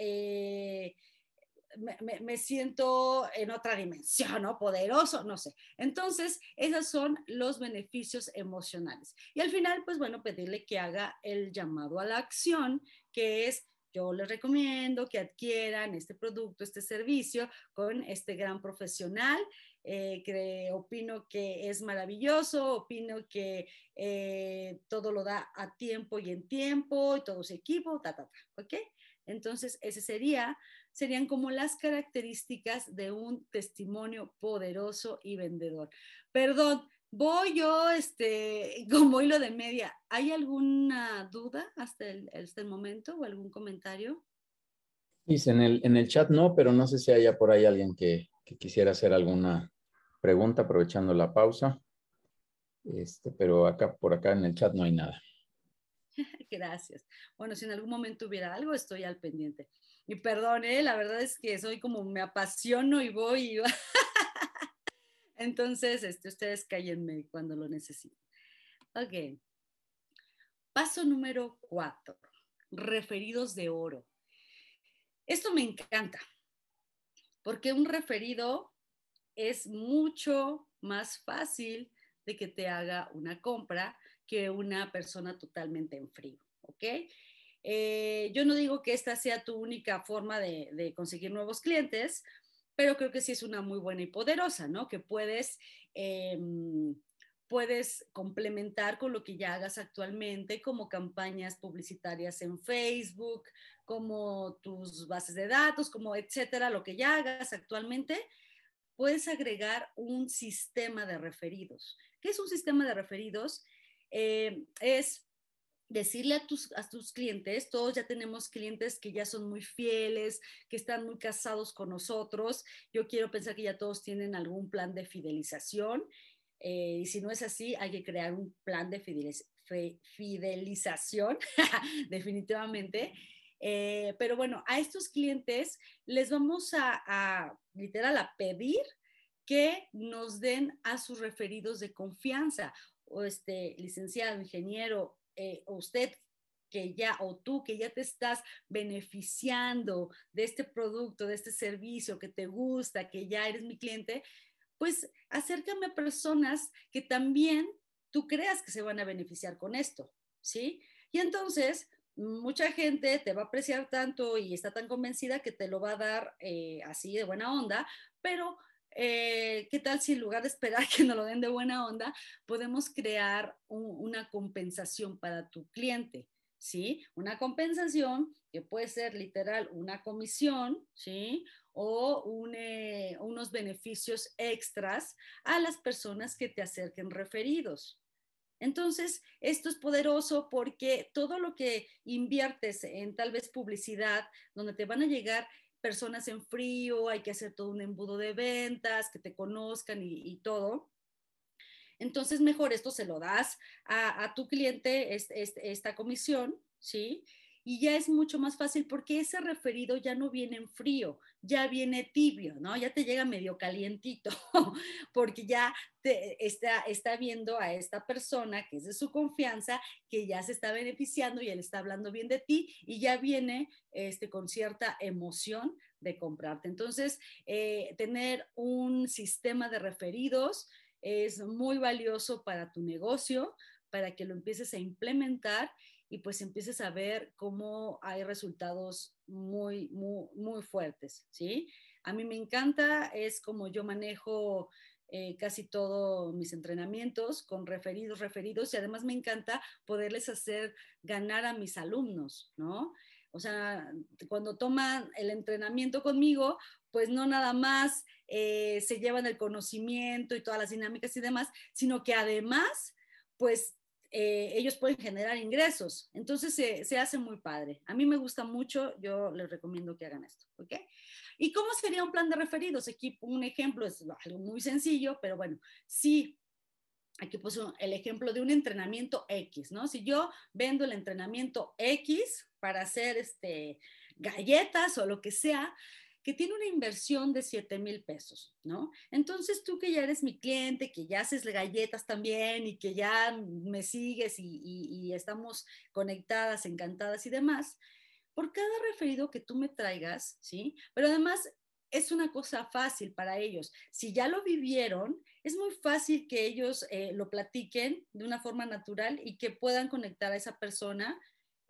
me, siento en otra dimensión, ¿no? Poderoso, no sé. Entonces, esos son los beneficios emocionales. Y al final, pues bueno, pedirle que haga el llamado a la acción, que es, yo les recomiendo que adquieran este producto, este servicio con este gran profesional. Eh, que opino que es maravilloso, opino que eh, todo lo da a tiempo y en tiempo, y todo su equipo, ta, ta, ta, ¿ok? Entonces, ese sería serían como las características de un testimonio poderoso y vendedor. Perdón, voy yo este, como hilo de media. ¿Hay alguna duda hasta el, el momento o algún comentario? Dice, en el, en el chat no, pero no sé si haya por ahí alguien que, que quisiera hacer alguna pregunta aprovechando la pausa. Este, pero acá, por acá en el chat no hay nada. Gracias. Bueno, si en algún momento hubiera algo, estoy al pendiente. Y perdón, ¿eh? la verdad es que soy como me apasiono y voy. Entonces, este, ustedes cállenme cuando lo necesiten. Ok. Paso número cuatro, referidos de oro. Esto me encanta, porque un referido es mucho más fácil de que te haga una compra que una persona totalmente en frío, ¿ok? Eh, yo no digo que esta sea tu única forma de, conseguir nuevos clientes, pero creo que sí es una muy buena y poderosa, ¿no? Que puedes, em, puedes complementar con lo que ya hagas actualmente, como campañas publicitarias en Facebook, como tus bases de datos, como etcétera, lo que ya hagas actualmente, puedes agregar un sistema de referidos. ¿Qué es un sistema de referidos? Eh, es decirle a tus, a tus clientes, todos ya tenemos clientes que ya son muy fieles, que están muy casados con nosotros. Yo quiero pensar que ya todos tienen algún plan de fidelización. Eh, y si no es así, hay que crear un plan de fidelización, definitivamente. Eh, pero bueno, a estos clientes les vamos a, literal, a pedir que nos den a sus referidos de confianza, o este licenciado, ingeniero, eh, usted que ya, o tú que ya te estás beneficiando de este producto, de este servicio que te gusta, que ya eres mi cliente, pues acércame a personas que también tú creas que se van a beneficiar con esto, ¿sí? Y entonces, mucha gente te va a apreciar tanto y está tan convencida que te lo va a dar eh, así de buena onda, pero eh, ¿qué tal si en lugar de esperar que nos lo den de buena onda, podemos crear una compensación para tu cliente? ¿Sí? Una compensación que puede ser literal una comisión, ¿sí? O eh, unos beneficios extras a las personas que te acerquen referidos. Entonces, esto es poderoso porque todo lo que inviertes en tal vez publicidad, donde te van a llegar personas en frío, hay que hacer todo un embudo de ventas, que te conozcan y, todo. Entonces, mejor esto se lo das a, tu cliente, esta comisión, ¿sí? Y ya es mucho más fácil porque ese referido ya no viene en frío, ya viene tibio, ¿no? Ya te llega medio calientito, porque ya te está, está viendo a esta persona que es de su confianza, que ya se está beneficiando y él está hablando bien de ti y ya viene este, con cierta emoción de comprarte. Entonces, eh, tener un sistema de referidos es muy valioso para tu negocio, para que lo empieces a implementar y pues empieces a ver cómo hay resultados muy, muy, muy fuertes, ¿sí? A mí me encanta, es como yo manejo eh, casi todos mis entrenamientos con referidos, referidos, y además me encanta poderles hacer ganar a mis alumnos, ¿no? O sea, cuando toman el entrenamiento conmigo, pues no nada más eh, se llevan el conocimiento y todas las dinámicas y demás, sino que además, pues eh, ellos pueden generar ingresos. Entonces se, hace muy padre. A mí me gusta mucho, yo les recomiendo que hagan esto, ¿ok? ¿Y cómo sería un plan de referidos? Aquí un ejemplo es algo muy sencillo, pero bueno, sí, aquí puso el ejemplo de un entrenamiento X, ¿no? Si yo vendo el entrenamiento X para hacer este, galletas o lo que sea, que tiene una inversión de 7 mil pesos, ¿no? Entonces tú que ya eres mi cliente, que ya haces galletas también y que ya me sigues y, estamos conectadas, encantadas y demás, por cada referido que tú me traigas, ¿sí? Pero además es una cosa fácil para ellos. Si ya lo vivieron, es muy fácil que ellos eh, lo platiquen de una forma natural y que puedan conectar a esa persona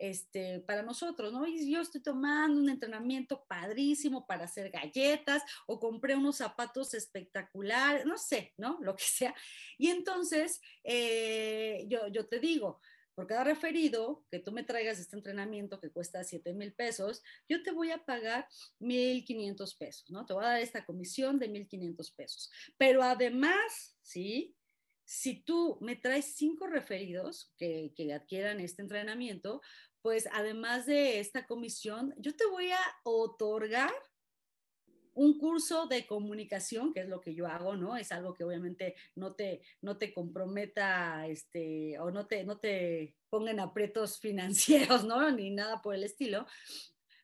este, para nosotros, ¿no? Y yo estoy tomando un entrenamiento padrísimo para hacer galletas o compré unos zapatos espectaculares, no sé, ¿no? Lo que sea. Y entonces, eh, yo, yo te digo, por cada referido que tú me traigas este entrenamiento que cuesta 7 mil pesos, yo te voy a pagar 1,500 pesos, ¿no? Te voy a dar esta comisión de 1,500 pesos. Pero además, ¿sí? Si tú me traes cinco referidos que, que adquieran este entrenamiento, pues además de esta comisión, yo te voy a otorgar un curso de comunicación, que es lo que yo hago, ¿no? Es algo que obviamente no te, no te comprometa, este, o no te, no te pongan aprietos financieros, ¿no? Ni nada por el estilo,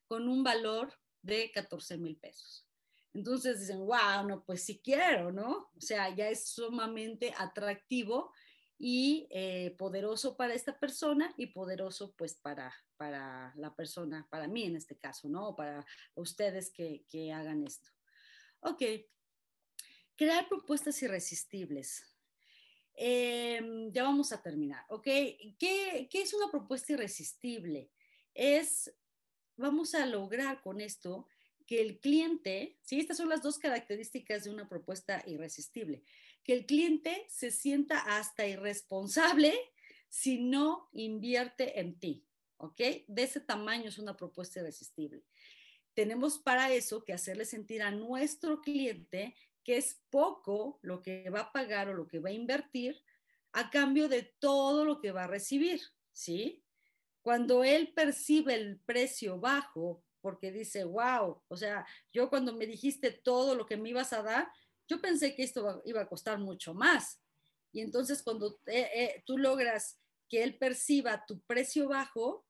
con un valor de 14 mil pesos. Entonces dicen, wow, no, pues sí quiero, ¿no? O sea, ya es sumamente atractivo y eh, poderoso para esta persona y poderoso pues para, para la persona, para mí en este caso, ¿no? Para ustedes que, hagan esto. Ok. Crear propuestas irresistibles. Em, ya vamos a terminar, ¿ok? ¿Qué, ¿Qué es una propuesta irresistible? Es, vamos a lograr con esto que el cliente, ¿sí? Estas son las dos características de una propuesta irresistible que el cliente se sienta hasta irresponsable si no invierte en ti, ¿ok? De ese tamaño es una propuesta irresistible. Tenemos para eso que hacerle sentir a nuestro cliente que es poco lo que va a pagar o lo que va a invertir a cambio de todo lo que va a recibir, ¿sí? Cuando él percibe el precio bajo porque dice, wow, o sea, yo cuando me dijiste todo lo que me ibas a dar, yo pensé que esto iba a costar mucho más. Y entonces cuando eh, eh, tú logras que él perciba tu precio bajo,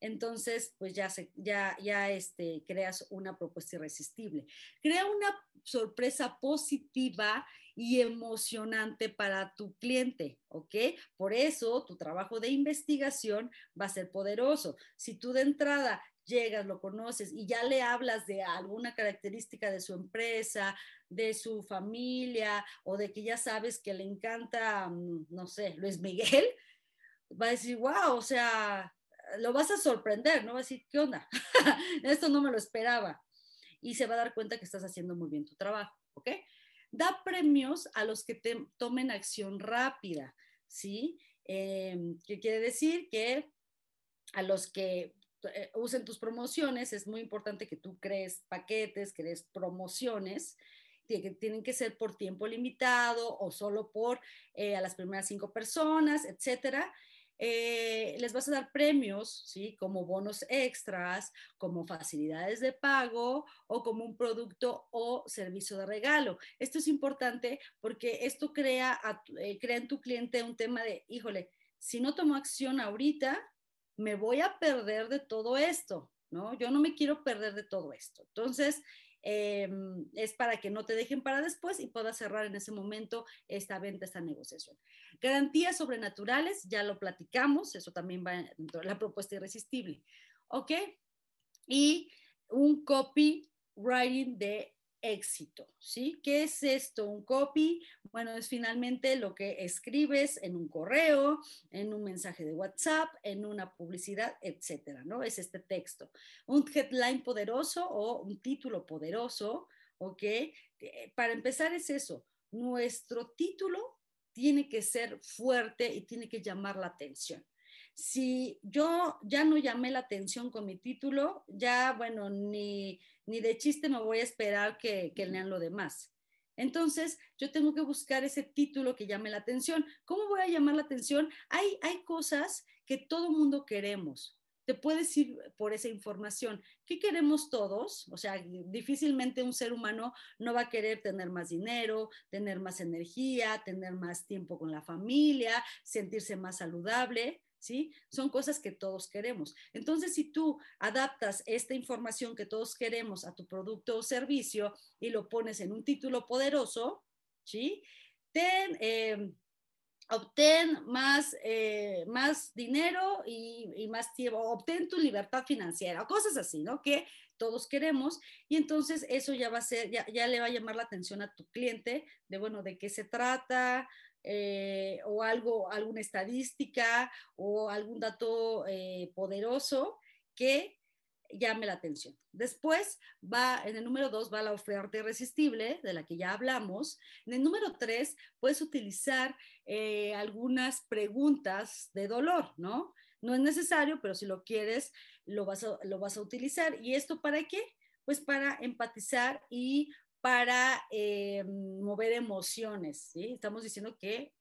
entonces pues ya, ya, ya este, creas una propuesta irresistible. Crea una sorpresa positiva y emocionante para tu cliente, ¿ok? Por eso tu trabajo de investigación va a ser poderoso. Si tú de entrada llegas, lo conoces y ya le hablas de alguna característica de su empresa, de su familia o de que ya sabes que le encanta, mm, no sé, Luis Miguel, va a decir, wow, o sea, lo vas a sorprender, ¿no? Va a decir, ¿qué onda? Esto no me lo esperaba. Y se va a dar cuenta que estás haciendo muy bien tu trabajo, ¿ok? Da premios a los que tomen acción rápida, ¿sí? Em, ¿Qué quiere decir? Que a los que eh, usen tus promociones, es muy importante que tú crees paquetes, crees promociones, que tienen que ser por tiempo limitado o solo por eh, a las primeras cinco personas, etcétera. Eh, les vas a dar premios, ¿sí? Como bonos extras, como facilidades de pago o como un producto o servicio de regalo. Esto es importante porque esto crea, crea en tu cliente un tema de, híjole, si no tomo acción ahorita, me voy a perder de todo esto, ¿no? Yo no me quiero perder de todo esto. Entonces, em, es para que no te dejen para después y puedas cerrar en ese momento esta venta, esta negociación. Garantías sobrenaturales, ya lo platicamos, eso también va dentro de la propuesta irresistible, ¿ok? Y un copywriting de éxito, ¿sí? ¿Qué es esto? Un copy, bueno, es finalmente lo que escribes en un correo, en un mensaje de WhatsApp, en una publicidad, etcétera, ¿no? Es este texto. Un headline poderoso o un título poderoso, ¿ok? Eh, para empezar es eso, nuestro título tiene que ser fuerte y tiene que llamar la atención. Si yo ya no llamé la atención con mi título, ya, bueno, ni, ni de chiste me voy a esperar que, que lean lo demás. Entonces, yo tengo que buscar ese título que llame la atención. ¿Cómo voy a llamar la atención? Hay, hay cosas que todo mundo queremos. Te puedes ir por esa información. ¿Qué queremos todos? O sea, difícilmente un ser humano no va a querer tener más dinero, tener más energía, tener más tiempo con la familia, sentirse más saludable. ¿Sí? Son cosas que todos queremos. Entonces, si tú adaptas esta información que todos queremos a tu producto o servicio y lo pones en un título poderoso, ¿sí? Ten, eh, obtén más, eh, más dinero y, más tiempo, obtén tu libertad financiera, cosas así, ¿no? Que todos queremos y entonces eso ya va a ser, ya, ya le va a llamar la atención a tu cliente de, bueno, de qué se trata, eh, o algo, alguna estadística o algún dato eh, poderoso que llame la atención. Después va, en el número dos va la oferta irresistible, de la que ya hablamos. En el número tres puedes utilizar eh, algunas preguntas de dolor, ¿no? No es necesario, pero si lo quieres, lo vas lo vas a utilizar. ¿Y esto para qué? Pues para empatizar y para eh, mover emociones. Estamos diciendo que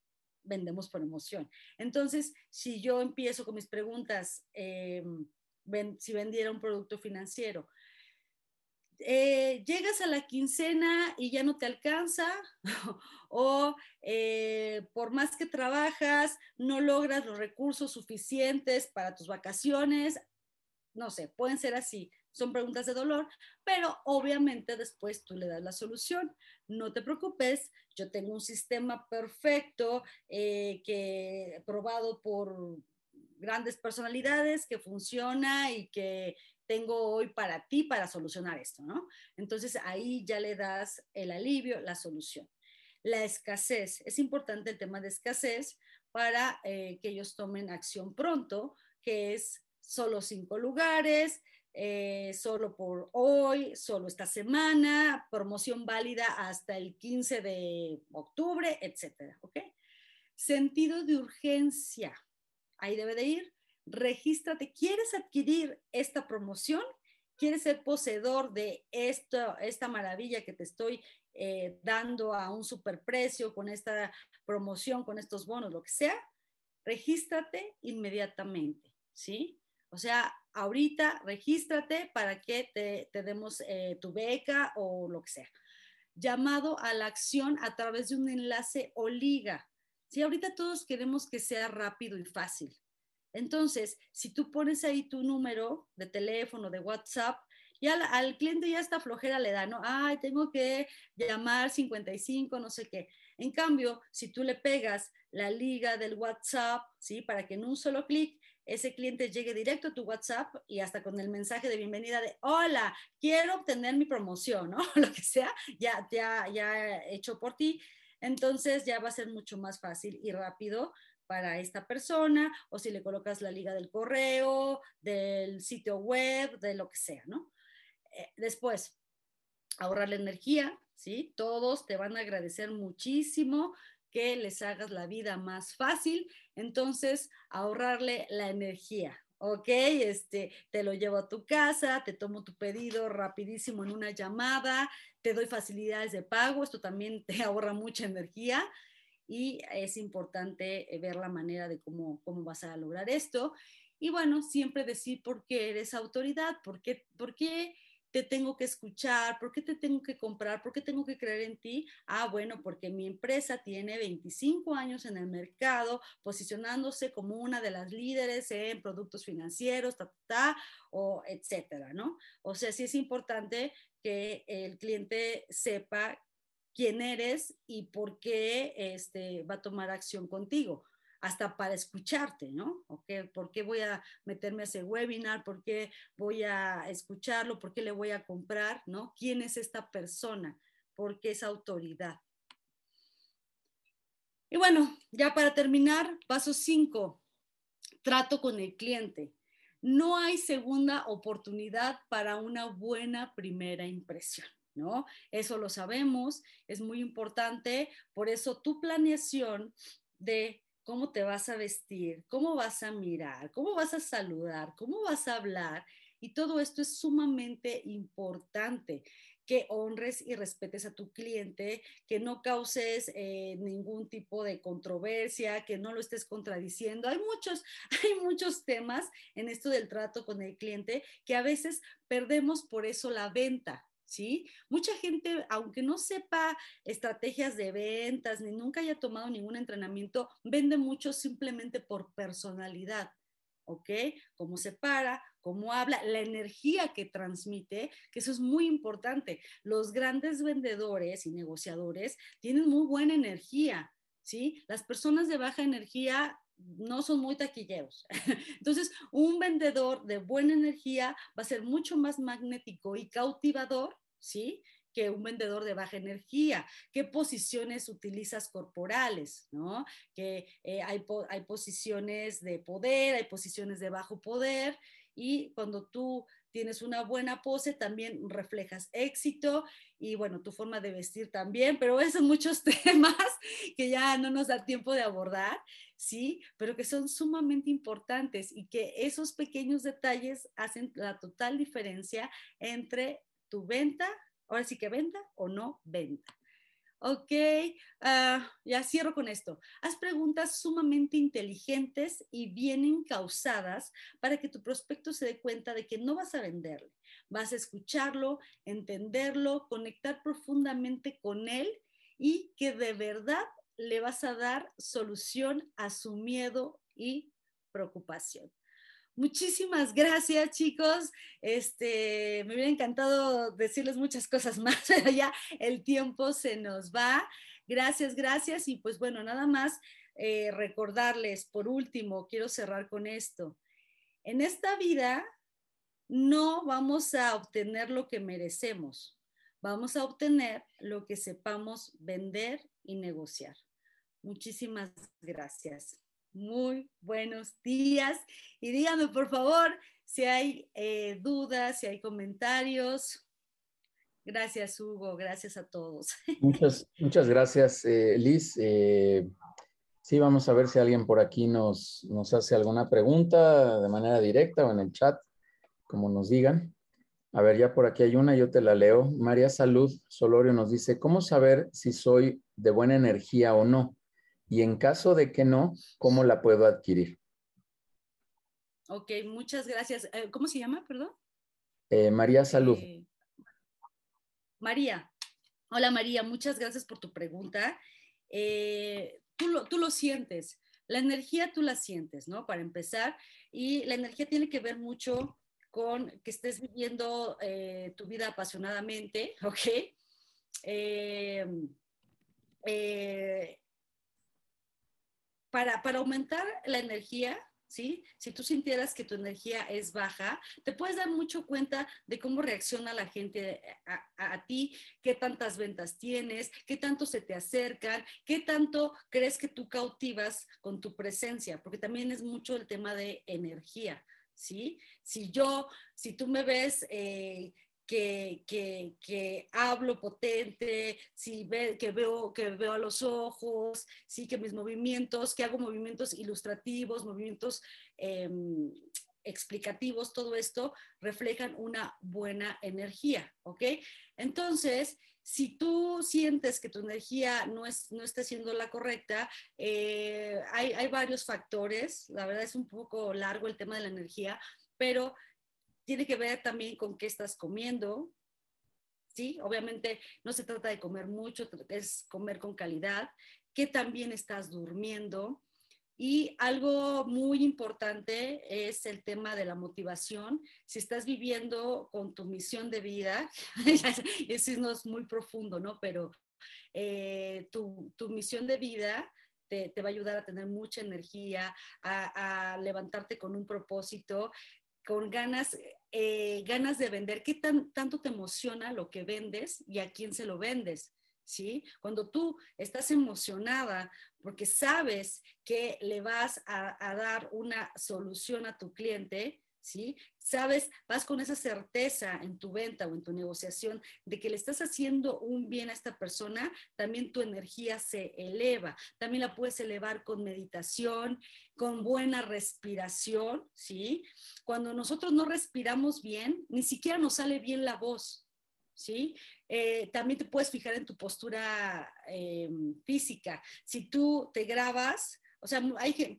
vendemos por emoción. Entonces, si yo empiezo con mis preguntas, eh, si vendiera un producto financiero, eh, llegas a la quincena y ya no te alcanza o por más que trabajas no logras los recursos suficientes para tus vacaciones, no sé, pueden ser así son preguntas de dolor, pero obviamente después tú le das la solución. No te preocupes, yo tengo un sistema perfecto eh, que probado por grandes personalidades que funciona y que tengo hoy para ti para solucionar esto, ¿no? Entonces ahí ya le das el alivio, la solución. La escasez, es importante el tema de escasez para eh, que ellos tomen acción pronto, que es solo cinco lugares, eh, solo por hoy, solo esta semana, promoción válida hasta el 15 de octubre, etcétera, ¿ok? Sentido de urgencia, ahí debe de ir regístrate. ¿Quieres adquirir esta promoción? ¿Quieres ser poseedor de esta, maravilla que te estoy eh, dando a un superprecio con esta promoción, con estos bonos, lo que sea? Regístrate inmediatamente, ¿sí? O sea, ahorita regístrate para que te, te demos eh, tu beca o lo que sea. Llamado a la acción a través de un enlace o liga. Sí, ahorita todos queremos que sea rápido y fácil. Entonces, si tú pones ahí tu número de teléfono, de WhatsApp, ya al, cliente ya está flojera le da, ¿no? Ay, tengo que llamar 55, no sé qué. En cambio, si tú le pegas la liga del WhatsApp, ¿sí? Para que en un solo clic ese cliente llegue directo a tu WhatsApp y hasta con el mensaje de bienvenida de, hola, quiero obtener mi promoción, ¿no? Lo que sea, ya, ya, ya hecho por ti. Entonces ya va a ser mucho más fácil y rápido para esta persona o si le colocas la liga del correo, del sitio web, de lo que sea, ¿no? Eh, después, ahorrar la energía, ¿sí? Todos te van a agradecer muchísimo que les hagas la vida más fácil, entonces ahorrarle la energía, ¿ok? Este, te lo llevo a tu casa, te tomo tu pedido rapidísimo en una llamada, te doy facilidades de pago, esto también te ahorra mucha energía y es importante eh, ver la manera de cómo, cómo vas a lograr esto. Y bueno, siempre decir por qué eres autoridad, por qué, por qué te tengo que escuchar, por qué te tengo que comprar, por qué tengo que creer en ti. Ah, bueno, porque mi empresa tiene 25 años en el mercado, posicionándose como una de las líderes en productos financieros, ta, ta, o etcétera, ¿no? O sea, sí es importante que el cliente sepa quién eres y por qué este, va a tomar acción contigo, hasta para escucharte, ¿no? ¿Por qué voy a meterme a ese webinar? ¿Por qué voy a escucharlo? ¿Por qué le voy a comprar? ¿Quién es esta persona? ¿Por qué es autoridad? Y bueno, ya para terminar, paso cinco, trato con el cliente. No hay segunda oportunidad para una buena primera impresión. ¿no? Eso lo sabemos, es muy importante, por eso tu planeación de cómo te vas a vestir, cómo vas a mirar, cómo vas a saludar, cómo vas a hablar, y todo esto es sumamente importante que honres y respetes a tu cliente, que no causes eh, ningún tipo de controversia, que no lo estés contradiciendo. Hay muchos, hay muchos temas en esto del trato con el cliente que a veces perdemos por eso la venta, ¿sí? Mucha gente, aunque no sepa estrategias de ventas ni nunca haya tomado ningún entrenamiento, vende mucho simplemente por personalidad. ¿ok? Cómo se para, cómo habla, la energía que transmite, que eso es muy importante. Los grandes vendedores y negociadores tienen muy buena energía, ¿sí? Las personas de baja energía no son muy taquilleros. Entonces, un vendedor de buena energía va a ser mucho más magnético y cautivador ¿sí? que un vendedor de baja energía, qué posiciones utilizas corporales, ¿no? Que eh, hay, hay posiciones de poder, hay posiciones de bajo poder y cuando tú tienes una buena pose, también reflejas éxito y bueno, tu forma de vestir también, pero esos son muchos temas que ya no nos da tiempo de abordar, ¿sí? Pero que son sumamente importantes y que esos pequeños detalles hacen la total diferencia entre tu venta, ahora sí que venta o no venta. Ok, uh, ya cierro con esto. Haz preguntas sumamente inteligentes y bien encausadas para que tu prospecto se dé cuenta de que no vas a venderle. Vas a escucharlo, entenderlo, conectar profundamente con él y que de verdad le vas a dar solución a su miedo y preocupación. Muchísimas gracias, chicos. Este, me hubiera encantado decirles muchas cosas más, pero ya el tiempo se nos va. Gracias, gracias. Y pues bueno, nada más eh, recordarles, por último, quiero cerrar con esto. En esta vida no vamos a obtener lo que merecemos, vamos a obtener lo que sepamos vender y negociar. Muchísimas gracias. Muy buenos días y díganme por favor si hay eh, dudas, si hay comentarios. Gracias, Hugo. Gracias a todos. Muchas, muchas gracias, eh, Liz. Eh, sí, vamos a ver si alguien por aquí nos, nos hace alguna pregunta de manera directa o en el chat, como nos digan. A ver, ya por aquí hay una, yo te la leo. María Salud Solorio nos dice, ¿cómo saber si soy de buena energía o no? Y en caso de que no, ¿cómo la puedo adquirir? Ok, muchas gracias. Eh, ¿Cómo se llama, perdón? María Salud. María, hola María, muchas gracias por tu pregunta. Eh, tú, lo, tú, lo, sientes, la energía tú la sientes, ¿no? Para empezar, y la energía tiene que ver mucho con que estés viviendo eh, tu vida apasionadamente, ¿ok? Eh, para, para aumentar la energía, ¿sí? Si tú sintieras que tu energía es baja, te puedes dar mucho cuenta de cómo reacciona la gente a, ti, qué tantas ventas tienes, qué tanto se te acercan, qué tanto crees que tú cautivas con tu presencia, porque también es mucho el tema de energía, ¿sí? Si yo, si tú me ves... Eh, que, hablo potente, que, veo, a los ojos, que mis movimientos, que hago movimientos ilustrativos, movimientos em, explicativos, todo esto reflejan una buena energía, ¿ok? Entonces, si tú sientes que tu energía no, es, no está siendo la correcta, eh, hay varios factores, la verdad es un poco largo el tema de la energía, pero tiene que ver también con qué estás comiendo, ¿sí? Obviamente no se trata de comer mucho, es comer con calidad, que también estás durmiendo. Y algo muy importante es el tema de la motivación. Si estás viviendo con tu misión de vida, eso no es muy profundo, ¿no? Pero eh, tu, tu, misión de vida te, va a ayudar a tener mucha energía, a levantarte con un propósito con ganas, eh, ganas de vender, ¿qué tan, tanto te emociona lo que vendes y a quién se lo vendes? ¿Sí? Cuando tú estás emocionada porque sabes que le vas a dar una solución a tu cliente, ¿sí? Sabes, vas con esa certeza en tu venta o en tu negociación de que le estás haciendo un bien a esta persona, también tu energía se eleva. También la puedes elevar con meditación, con buena respiración, ¿sí? Cuando nosotros no respiramos bien, ni siquiera nos sale bien la voz, ¿sí? Eh, también te puedes fijar en tu postura eh, física. Si tú te grabas, o sea,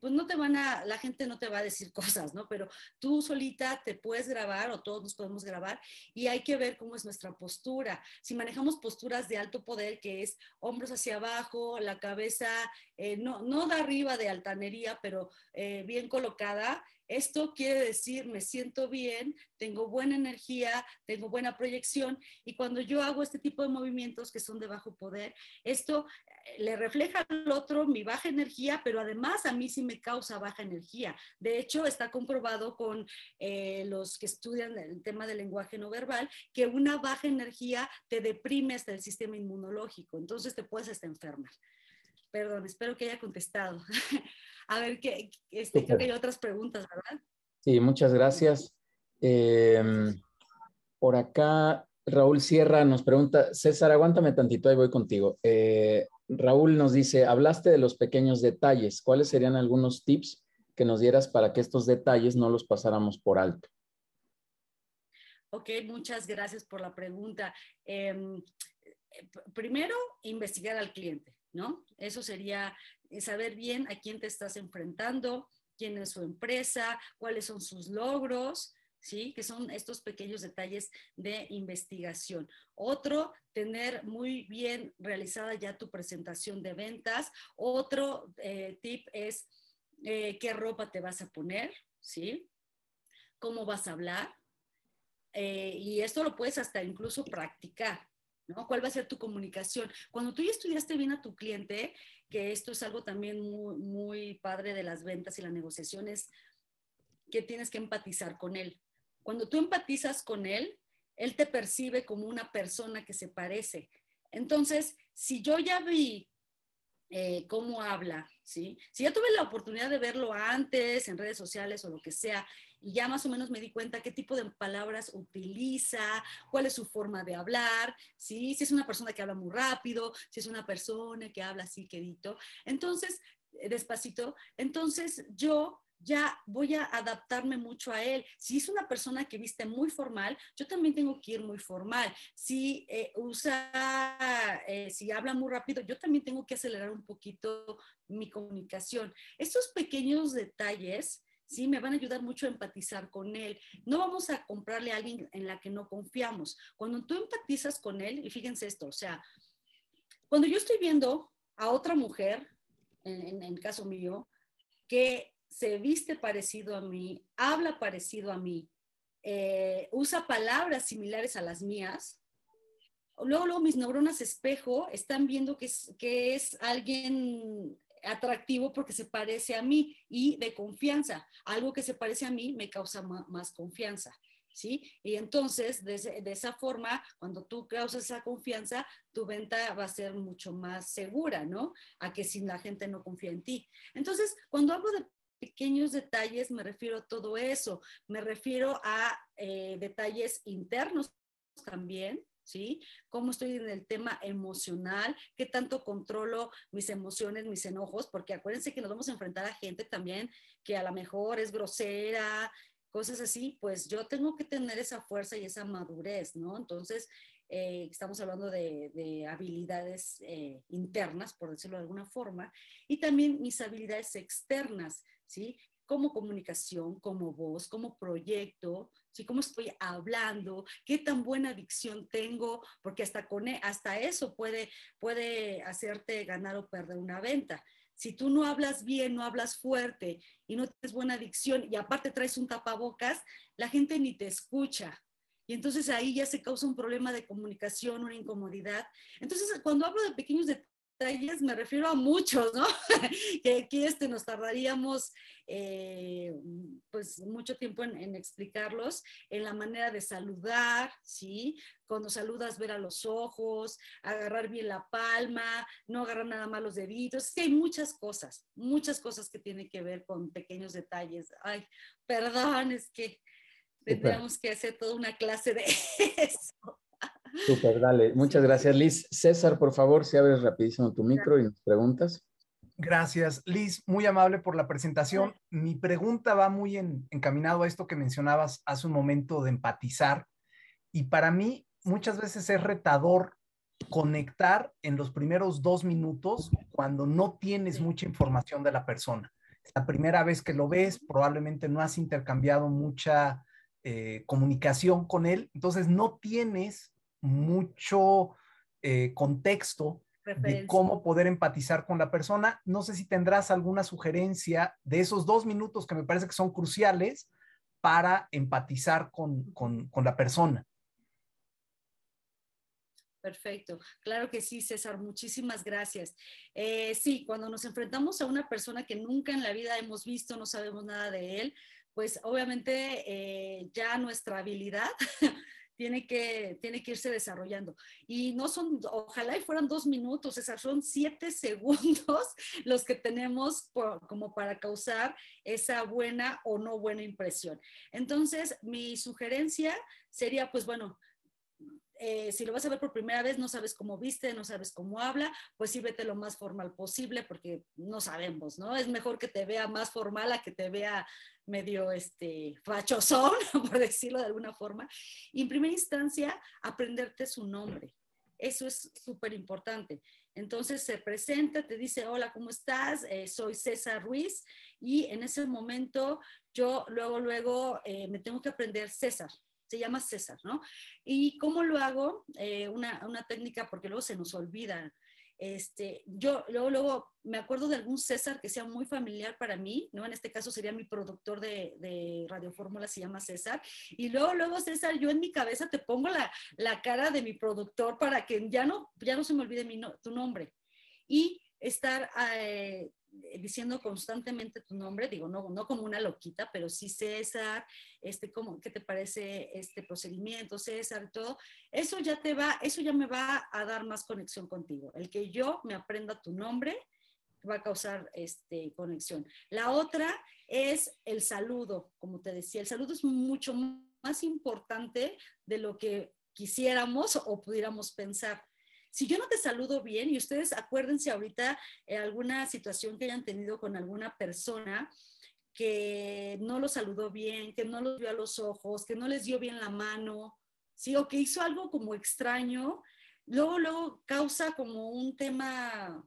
pues no te van a, la gente no te va a decir cosas, ¿no? Pero tú solita te puedes grabar o todos nos podemos grabar y hay que ver cómo es nuestra postura. Si manejamos posturas de alto poder, que es hombros hacia abajo, la cabeza, eh, no, no de arriba de altanería, pero eh, bien colocada, esto quiere decir, me siento bien, tengo buena energía, tengo buena proyección y cuando yo hago este tipo de movimientos que son de bajo poder, esto eh, le refleja al otro mi baja energía, pero además a mí sí me causa baja energía. De hecho, está comprobado con eh, los que estudian el tema del lenguaje no verbal que una baja energía te deprime hasta el sistema inmunológico, entonces te puedes hasta enfermar. Perdón, espero que haya contestado. A ver, que, este, creo que hay otras preguntas, ¿verdad? Sí, muchas gracias. Em, por acá, Raúl Sierra nos pregunta, César, aguántame tantito, ahí voy contigo. Eh, Raúl nos dice, hablaste de los pequeños detalles. ¿Cuáles serían algunos tips que nos dieras para que estos detalles no los pasáramos por alto? Ok, muchas gracias por la pregunta. Em, eh, primero, investigar al cliente, ¿no? Eso sería saber bien a quién te estás enfrentando, quién es su empresa, cuáles son sus logros, ¿sí? Que son estos pequeños detalles de investigación. Otro, tener muy bien realizada ya tu presentación de ventas. Otro eh, tip es eh, qué ropa te vas a poner, ¿sí? cómo vas a hablar. Eh, y esto lo puedes hasta incluso practicar, ¿no? ¿Cuál va a ser tu comunicación? Cuando tú ya estudiaste bien a tu cliente, que esto es algo también muy, padre de las ventas y la negociación, es que tienes que empatizar con él. Cuando tú empatizas con él, él te percibe como una persona que se parece. Entonces, si yo ya vi eh, cómo habla. Si ya tuve la oportunidad de verlo antes en redes sociales o lo que sea, ya más o menos me di cuenta qué tipo de palabras utiliza, cuál es su forma de hablar, ¿sí? Si es una persona que habla muy rápido, si es una persona que habla así quedito. Entonces, eh, despacito, entonces yo ya voy a adaptarme mucho a él. Si es una persona que viste muy formal, yo también tengo que ir muy formal. Si eh, usa, eh, si habla muy rápido, yo también tengo que acelerar un poquito mi comunicación. Estos pequeños detalles, sí, me van a ayudar mucho a empatizar con él. No vamos a comprarle a alguien en la que no confiamos. Cuando tú empatizas con él, y fíjense esto, o sea, cuando yo estoy viendo a otra mujer, en, el caso mío, que se viste parecido a mí, habla parecido a mí, eh, usa palabras similares a las mías, luego, luego mis neuronas espejo están viendo que es, que es alguien atractivo porque se parece a mí y de confianza. Algo que se parece a mí me causa más, confianza. ¿Sí? Y entonces, de, de, esa forma, cuando tú causas esa confianza, tu venta va a ser mucho más segura, ¿no? A que si la gente no confía en ti. Entonces, cuando hablo de pequeños detalles me refiero a todo eso, me refiero a eh, detalles internos también, ¿sí? Cómo estoy en el tema emocional, qué tanto controlo mis emociones, mis enojos, porque acuérdense que nos vamos a enfrentar a gente también que a lo mejor es grosera, cosas así, pues yo tengo que tener esa fuerza y esa madurez, ¿no? Entonces, eh, estamos hablando de, habilidades eh, internas, por decirlo de alguna forma, y también mis habilidades externas, ¿sí? Como comunicación, como voz, como proyecto, ¿sí? Cómo estoy hablando, qué tan buena dicción tengo, porque hasta, con, e, hasta eso puede, puede hacerte ganar o perder una venta. Si tú no hablas bien, no hablas fuerte y no tienes buena dicción y aparte traes un tapabocas, la gente ni te escucha, y entonces ahí ya se causa un problema de comunicación, una incomodidad. Entonces, cuando hablo de pequeños detalles, me refiero a muchos, ¿no? que aquí este, nos tardaríamos eh, pues mucho tiempo en, explicarlos, en la manera de saludar, ¿sí? Cuando saludas, ver a los ojos, agarrar bien la palma, no agarrar nada más los deditos. Es que hay muchas cosas, muchas cosas que tienen que ver con pequeños detalles. Ay, perdón, es que tendríamos que hacer toda una clase de eso. Súper, dale. Muchas gracias, Liz. César, por favor, si abres rapidísimo tu micro y nos preguntas. Gracias, Liz. Muy amable por la presentación. Mi pregunta va muy encaminado a esto que mencionabas hace un momento de empatizar. Y para mí, muchas veces es retador conectar en los primeros dos minutos cuando no tienes mucha información de la persona. la primera vez que lo ves, probablemente no has intercambiado mucha eh, comunicación con él, entonces no tienes mucho eh, contexto de cómo poder empatizar con la persona. No sé si tendrás alguna sugerencia de esos dos minutos que me parece que son cruciales para empatizar con, la persona. Perfecto, claro que sí, César, muchísimas gracias. Eh, sí, cuando nos enfrentamos a una persona que nunca en la vida hemos visto, no sabemos nada de él, pues obviamente eh, ya nuestra habilidad tiene que, tiene que irse desarrollando. Y no son, ojalá y fueran dos minutos, esas son siete segundos los que tenemos como para causar esa buena o no buena impresión. Entonces, mi sugerencia sería, pues bueno, eh, si lo vas a ver por primera vez, no sabes cómo viste, no sabes cómo habla, pues sí vete lo más formal posible porque no sabemos, ¿no? Es mejor que te vea más formal a que te vea medio este, fachosón, por decirlo de alguna forma. Y en primera instancia, aprenderte su nombre. Eso es súper importante. Entonces se presenta, te dice, hola, ¿cómo estás? Eh, soy César Ruiz. Y en ese momento yo luego, luego eh, me tengo que aprender César se llama César, ¿no? ¿Y cómo lo hago? Eh, una, técnica, porque luego se nos olvida. este, yo luego, luego me acuerdo de algún César que sea muy familiar para mí, ¿no? En este caso sería mi productor de, de Radio Fórmula, se llama César. Y luego, luego, César, yo en mi cabeza te pongo la, la cara de mi productor para que ya no, ya no se me olvide mi tu nombre. Y estar eh, diciendo constantemente tu nombre, digo, no, no como una loquita, pero sí César, este, ¿cómo, ¿qué te parece este procedimiento, César, todo? Eso ya te va, eso ya me va a dar más conexión contigo. El que yo me aprenda tu nombre va a causar este, conexión. La otra es el saludo, como te decía, el saludo es mucho más importante de lo que quisiéramos o pudiéramos pensar. Si yo no te saludo bien, y ustedes acuérdense ahorita eh, alguna situación que hayan tenido con alguna persona que no lo saludó bien, que no los vio a los ojos, que no les dio bien la mano, ¿sí? O que hizo algo como extraño, luego, luego causa como un tema...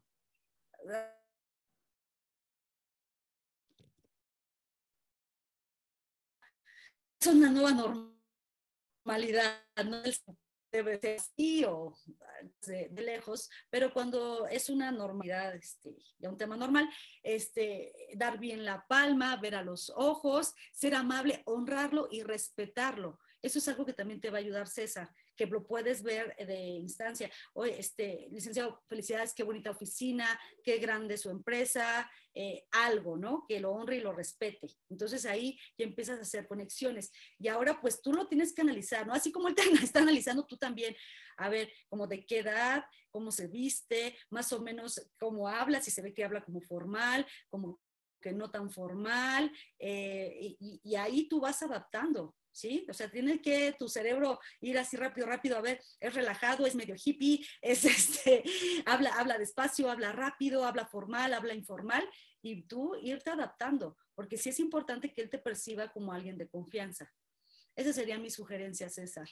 Es una nueva normalidad, ¿no? Debe ser así o de, lejos, pero cuando es una normalidad, este, ya un tema normal, este, dar bien la palma, ver a los ojos, ser amable, honrarlo y respetarlo. Eso es algo que también te va a ayudar César que lo puedes ver de instancia. Oye, este, licenciado, felicidades, qué bonita oficina, qué grande su empresa, eh, algo, ¿no? Que lo honre y lo respete. Entonces ahí ya empiezas a hacer conexiones. Y ahora pues tú lo tienes que analizar, ¿no? Así como él te está analizando, tú también, a ver, como de qué edad, cómo se viste, más o menos cómo habla, si se ve que habla como formal, como que no tan formal, eh, y ahí tú vas adaptando. ¿Sí? O sea, tiene que tu cerebro ir así rápido, rápido, a ver, es relajado, es medio hippie, es este, habla, habla despacio, habla rápido, habla formal, habla informal, y tú irte adaptando, porque sí es importante que él te perciba como alguien de confianza. Esa sería mi sugerencia, César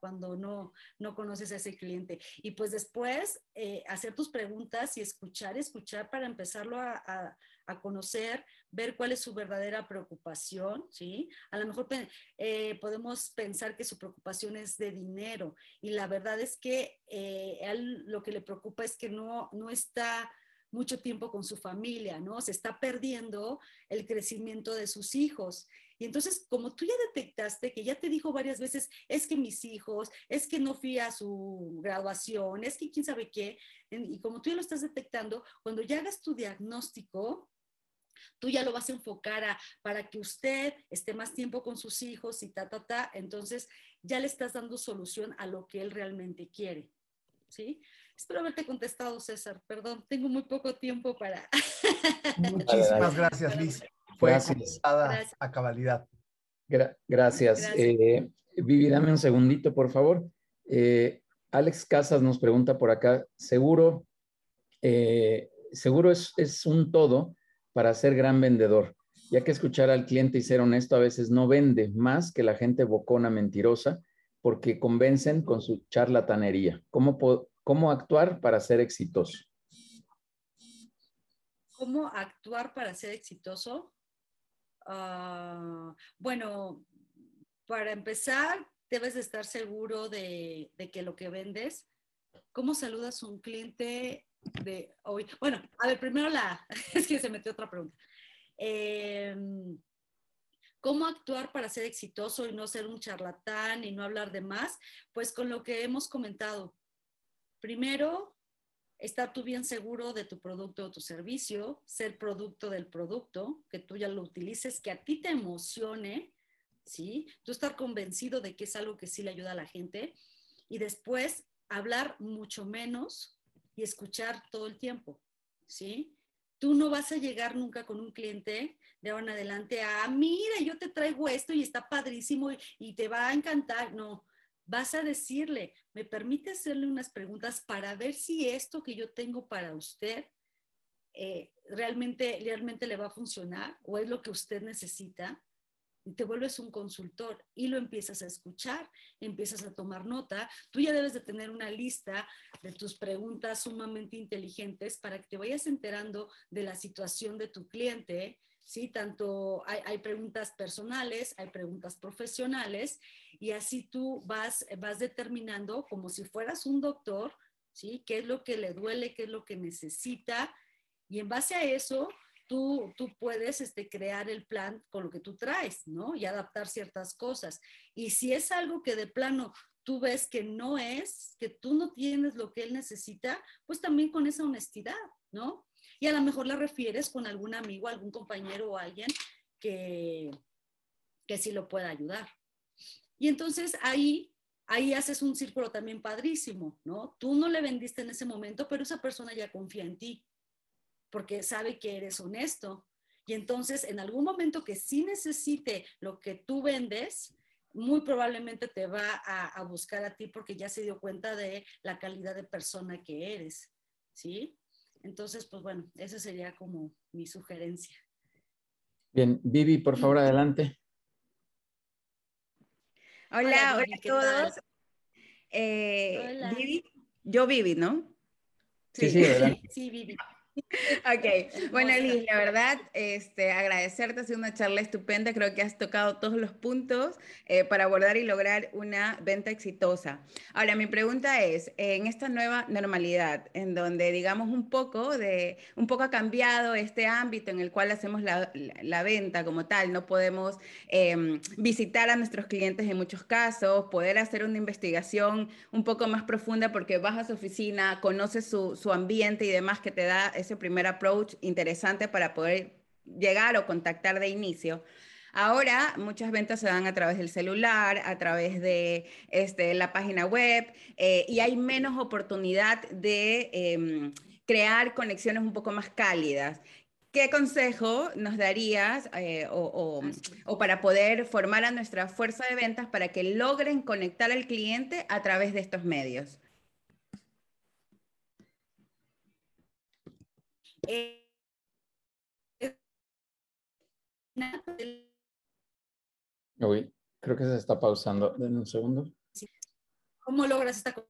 cuando no, no conoces a ese cliente. Y pues después eh, hacer tus preguntas y escuchar, escuchar para empezarlo a conocer, ver cuál es su verdadera preocupación, ¿sí? A lo mejor eh, podemos pensar que su preocupación es de dinero y la verdad es que eh, él lo que le preocupa es que no, no está mucho tiempo con su familia, ¿no? Se está perdiendo el crecimiento de sus hijos. Y entonces, como tú ya detectaste, que ya te dijo varias veces, es que mis hijos, es que no fui a su graduación, es que quién sabe qué, y como tú ya lo estás detectando, cuando ya hagas tu diagnóstico, tú ya lo vas a enfocar a, para que usted esté más tiempo con sus hijos y ta, ta, ta, entonces ya le estás dando solución a lo que él realmente quiere. ¿Sí? Espero haberte contestado, César. Perdón, tengo muy poco tiempo para... Muchísimas gracias, Liz. Fue contestada a cabalidad. gracias. Eh, Vivi, dame un segundito, por favor. Eh, Alex Casas nos pregunta por acá, seguro, eh, seguro es, es, un todo para ser gran vendedor, ya que escuchar al cliente y ser honesto a veces no vende más que la gente bocona mentirosa porque convencen con su charlatanería. ¿Cómo, cómo actuar para ser exitoso? ¿Cómo actuar para ser exitoso? Ah, bueno, para empezar, debes de estar seguro de, de que lo que vendes, ¿cómo saludas a un cliente de hoy. Bueno, a ver, primero la, es que se metió otra pregunta. Em, ¿Cómo actuar para ser exitoso y no ser un charlatán y no hablar de más? Pues con lo que hemos comentado. Primero, estar tú bien seguro de tu producto o tu servicio, ser producto del producto, que tú ya lo utilices, que a ti te emocione, ¿sí? Tú estar convencido de que es algo que sí le ayuda a la gente y después hablar mucho menos y escuchar todo el tiempo, ¿sí? Tú no vas a llegar nunca con un cliente de ahora en adelante a, mira, yo te traigo esto y está padrísimo y, te va a encantar. No, vas a decirle, ¿me permite hacerle unas preguntas para ver si esto que yo tengo para usted eh, realmente, realmente le va a funcionar o es lo que usted necesita? Te vuelves un consultor y lo empiezas a escuchar, empiezas a tomar nota. Tú ya debes de tener una lista de tus preguntas sumamente inteligentes para que te vayas enterando de la situación de tu cliente. Sí, tanto hay, hay preguntas personales, hay preguntas profesionales y así tú vas, vas determinando como si fueras un doctor ¿sí? ¿Qué es lo que le duele? ¿Qué es lo que necesita? Y en base a eso, tú, tú puedes este, crear el plan con lo que tú traes, ¿no? Y adaptar ciertas cosas. Y si es algo que de plano tú ves que no es, que tú no tienes lo que él necesita, pues también con esa honestidad, ¿no? Y a lo mejor la refieres con algún amigo, algún compañero o alguien que, que sí lo pueda ayudar. Y entonces ahí, ahí haces un círculo también padrísimo, ¿no? Tú no le vendiste en ese momento, pero esa persona ya confía en ti, porque sabe que eres honesto. Y entonces en algún momento que sí necesite lo que tú vendes, muy probablemente te va a, buscar a ti porque ya se dio cuenta de la calidad de persona que eres, ¿sí? Entonces, pues bueno, esa sería como mi sugerencia. Bien, Vivi, por favor, adelante. Hola, hola, a todos. Eh, Vivi, yo Vivi, ¿no? Sí, sí, adelante. sí, Vivi. Ok, bueno Liz, la verdad, este, agradecerte, ha sido una charla estupenda, creo que has tocado todos los puntos eh, para abordar y lograr una venta exitosa. Ahora, mi pregunta es, en esta nueva normalidad, en donde digamos un poco de, un poco ha cambiado este ámbito en el cual hacemos la, la, venta como tal, no podemos em, visitar a nuestros clientes en muchos casos, poder hacer una investigación un poco más profunda porque vas a su oficina, conoces su, su ambiente y demás que te da ese primer approach interesante para poder llegar o contactar de inicio. Ahora muchas ventas se dan a través del celular, a través de este, la página web eh, y hay menos oportunidad de em, crear conexiones un poco más cálidas. ¿Qué consejo nos darías eh, o, o, para poder formar a nuestra fuerza de ventas para que logren conectar al cliente a través de estos medios? Eh, Uy, creo que se está pausando. en un segundo. ¿Cómo logras esta cosa?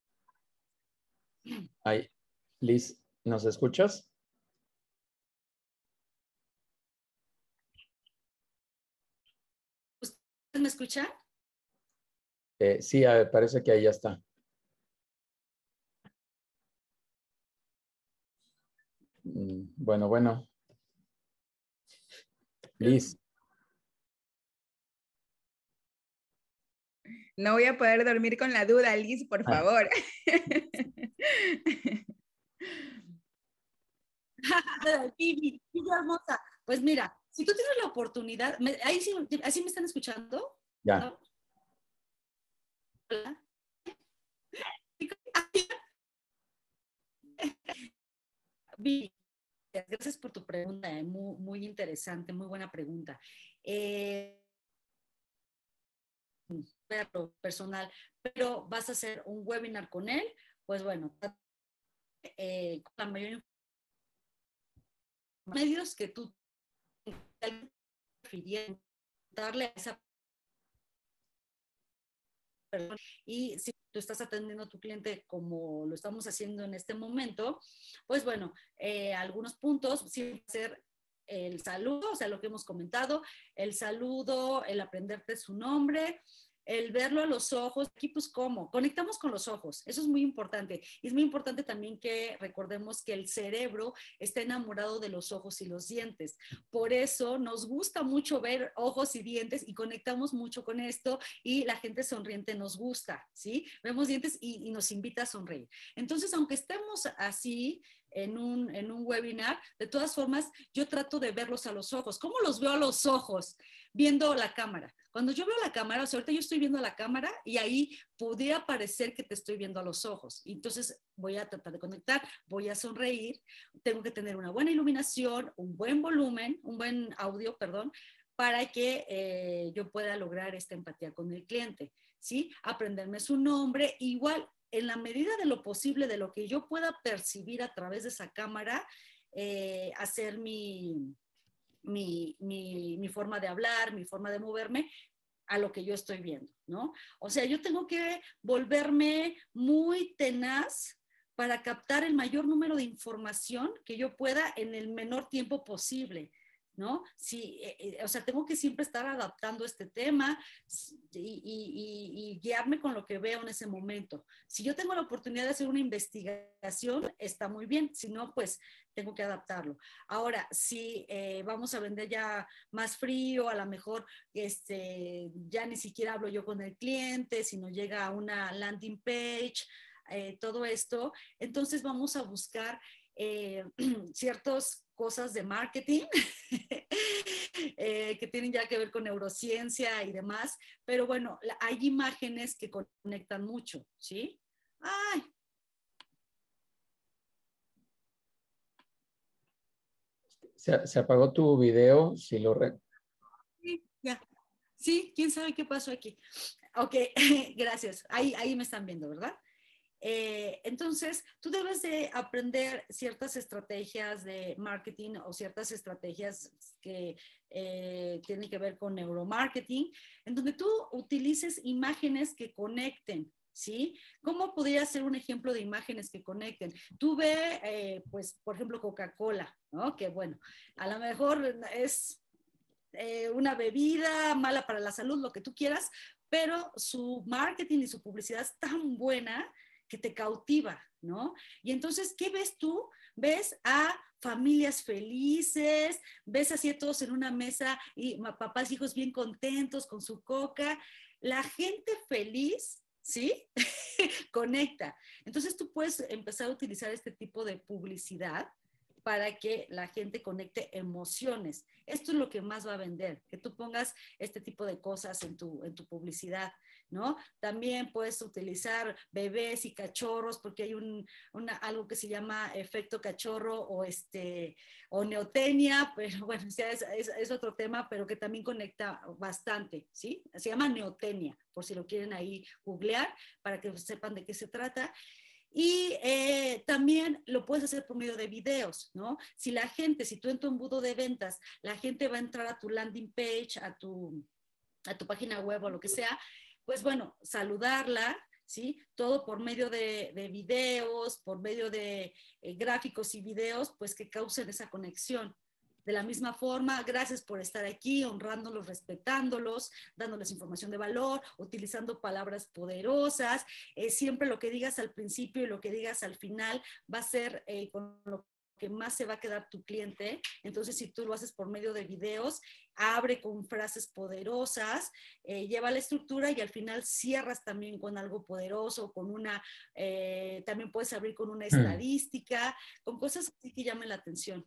Ahí. Liz, ¿nos escuchas? ¿Usted me escucha? Eh, sí, parece que ahí ya está. Bueno, bueno. Liz. No voy a poder dormir con la duda, Liz, por ah. favor. hermosa. Pues mira, si tú tienes la oportunidad, ahí sí, ¿así me están escuchando? Ya. Hola. gracias por tu pregunta, eh, muy, interesante, muy buena pregunta. Eh, personal, pero vas a hacer un webinar con él, pues bueno, eh, con la mayor medios que tú darle a esa persona y si tú estás atendiendo a tu cliente como lo estamos haciendo en este momento, pues bueno, eh, algunos puntos, sí, ser el saludo, o sea, lo que hemos comentado, el saludo, el aprenderte su nombre, el verlo a los ojos, aquí pues cómo, conectamos con los ojos, eso es muy importante. Y es muy importante también que recordemos que el cerebro está enamorado de los ojos y los dientes. Por eso nos gusta mucho ver ojos y dientes y conectamos mucho con esto y la gente sonriente nos gusta, ¿sí? Vemos dientes y, y nos invita a sonreír. Entonces, aunque estemos así, en un, en un webinar, de todas formas, yo trato de verlos a los ojos. ¿Cómo los veo a los ojos? Viendo la cámara. Cuando yo veo la cámara, o sea, ahorita yo estoy viendo la cámara y ahí podría parecer que te estoy viendo a los ojos. Entonces voy a tratar de conectar, voy a sonreír, tengo que tener una buena iluminación, un buen volumen, un buen audio, perdón, para que eh, yo pueda lograr esta empatía con el cliente. ¿sí? Aprenderme su nombre, igual en la medida de lo posible, de lo que yo pueda percibir a través de esa cámara, eh, hacer mi, mi, mi, forma de hablar, mi forma de moverme a lo que yo estoy viendo, ¿no? O sea, yo tengo que volverme muy tenaz para captar el mayor número de información que yo pueda en el menor tiempo posible. ¿No? Sí, eh, eh, o sea, tengo que siempre estar adaptando este tema y, guiarme con lo que veo en ese momento. Si yo tengo la oportunidad de hacer una investigación, está muy bien, si no, pues tengo que adaptarlo. Ahora, si eh, vamos a vender ya más frío, a lo mejor este, ya ni siquiera hablo yo con el cliente, sino llega a una landing page, todo esto, entonces vamos a buscar ciertos cosas de marketing eh, que tienen ya que ver con neurociencia y demás, pero bueno, hay imágenes que conectan mucho, ¿sí? Ay. Se, apagó tu video, si lo... Re... Sí, ya. Sí, quién sabe qué pasó aquí. Ok, gracias. Ahí, ahí me están viendo, ¿verdad? Eh, entonces, tú debes de aprender ciertas estrategias de marketing o ciertas estrategias que eh, tienen que ver con neuromarketing, en donde tú utilices imágenes que conecten, ¿sí? ¿Cómo podría ser un ejemplo de imágenes que conecten? Tú ve, eh, pues, por ejemplo, Coca-Cola, ¿no? Que bueno, a lo mejor es una bebida mala para la salud, lo que tú quieras, pero su marketing y su publicidad es tan buena que te cautiva, ¿no? Y entonces, ¿qué ves tú? Ves a familias felices, ves así a todos en una mesa y papás hijos bien contentos con su coca. La gente feliz, ¿sí? Conecta. Entonces tú puedes empezar a utilizar este tipo de publicidad para que la gente conecte emociones. Esto es lo que más va a vender, que tú pongas este tipo de cosas en tu, en tu publicidad. ¿No? También puedes utilizar bebés y cachorros porque hay un, algo que se llama efecto cachorro o, este, o neotenia, pero bueno, es, otro tema, pero que también conecta bastante, ¿sí? Se llama neotenia, por si lo quieren ahí googlear para que sepan de qué se trata. Y eh, también lo puedes hacer por medio de videos, ¿no? Si la gente, si tú en tu embudo de ventas, la gente va a entrar a tu landing page, a tu, a tu página web o lo que sea, pues bueno, saludarla, ¿sí? Todo por medio de, videos, por medio de eh, gráficos y videos, pues que causen esa conexión. De la misma forma, gracias por estar aquí, honrándolos, respetándolos, dándoles información de valor, utilizando palabras poderosas. Eh, siempre lo que digas al principio y lo que digas al final va a ser eh, con lo que más se va a quedar tu cliente. Entonces, si tú lo haces por medio de videos, abre con frases poderosas, eh, lleva la estructura y al final cierras también con algo poderoso, con una, eh, también puedes abrir con una hmm. estadística, con cosas así que llamen la atención.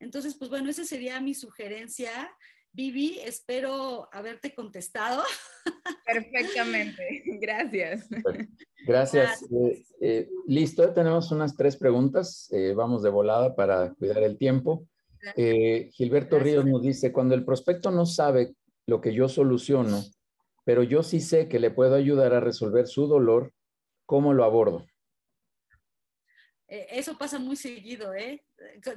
Entonces, pues bueno, esa sería mi sugerencia. Vivi, espero haberte contestado. Perfectamente, gracias. Gracias. Eh, eh, listo, tenemos unas tres preguntas. Eh, vamos de volada para cuidar el tiempo. Gilberto Ríos nos dice, cuando el prospecto no sabe lo que yo soluciono, pero yo sí sé que le puedo ayudar a resolver su dolor, ¿cómo lo abordo? Eso pasa muy seguido, ¿eh?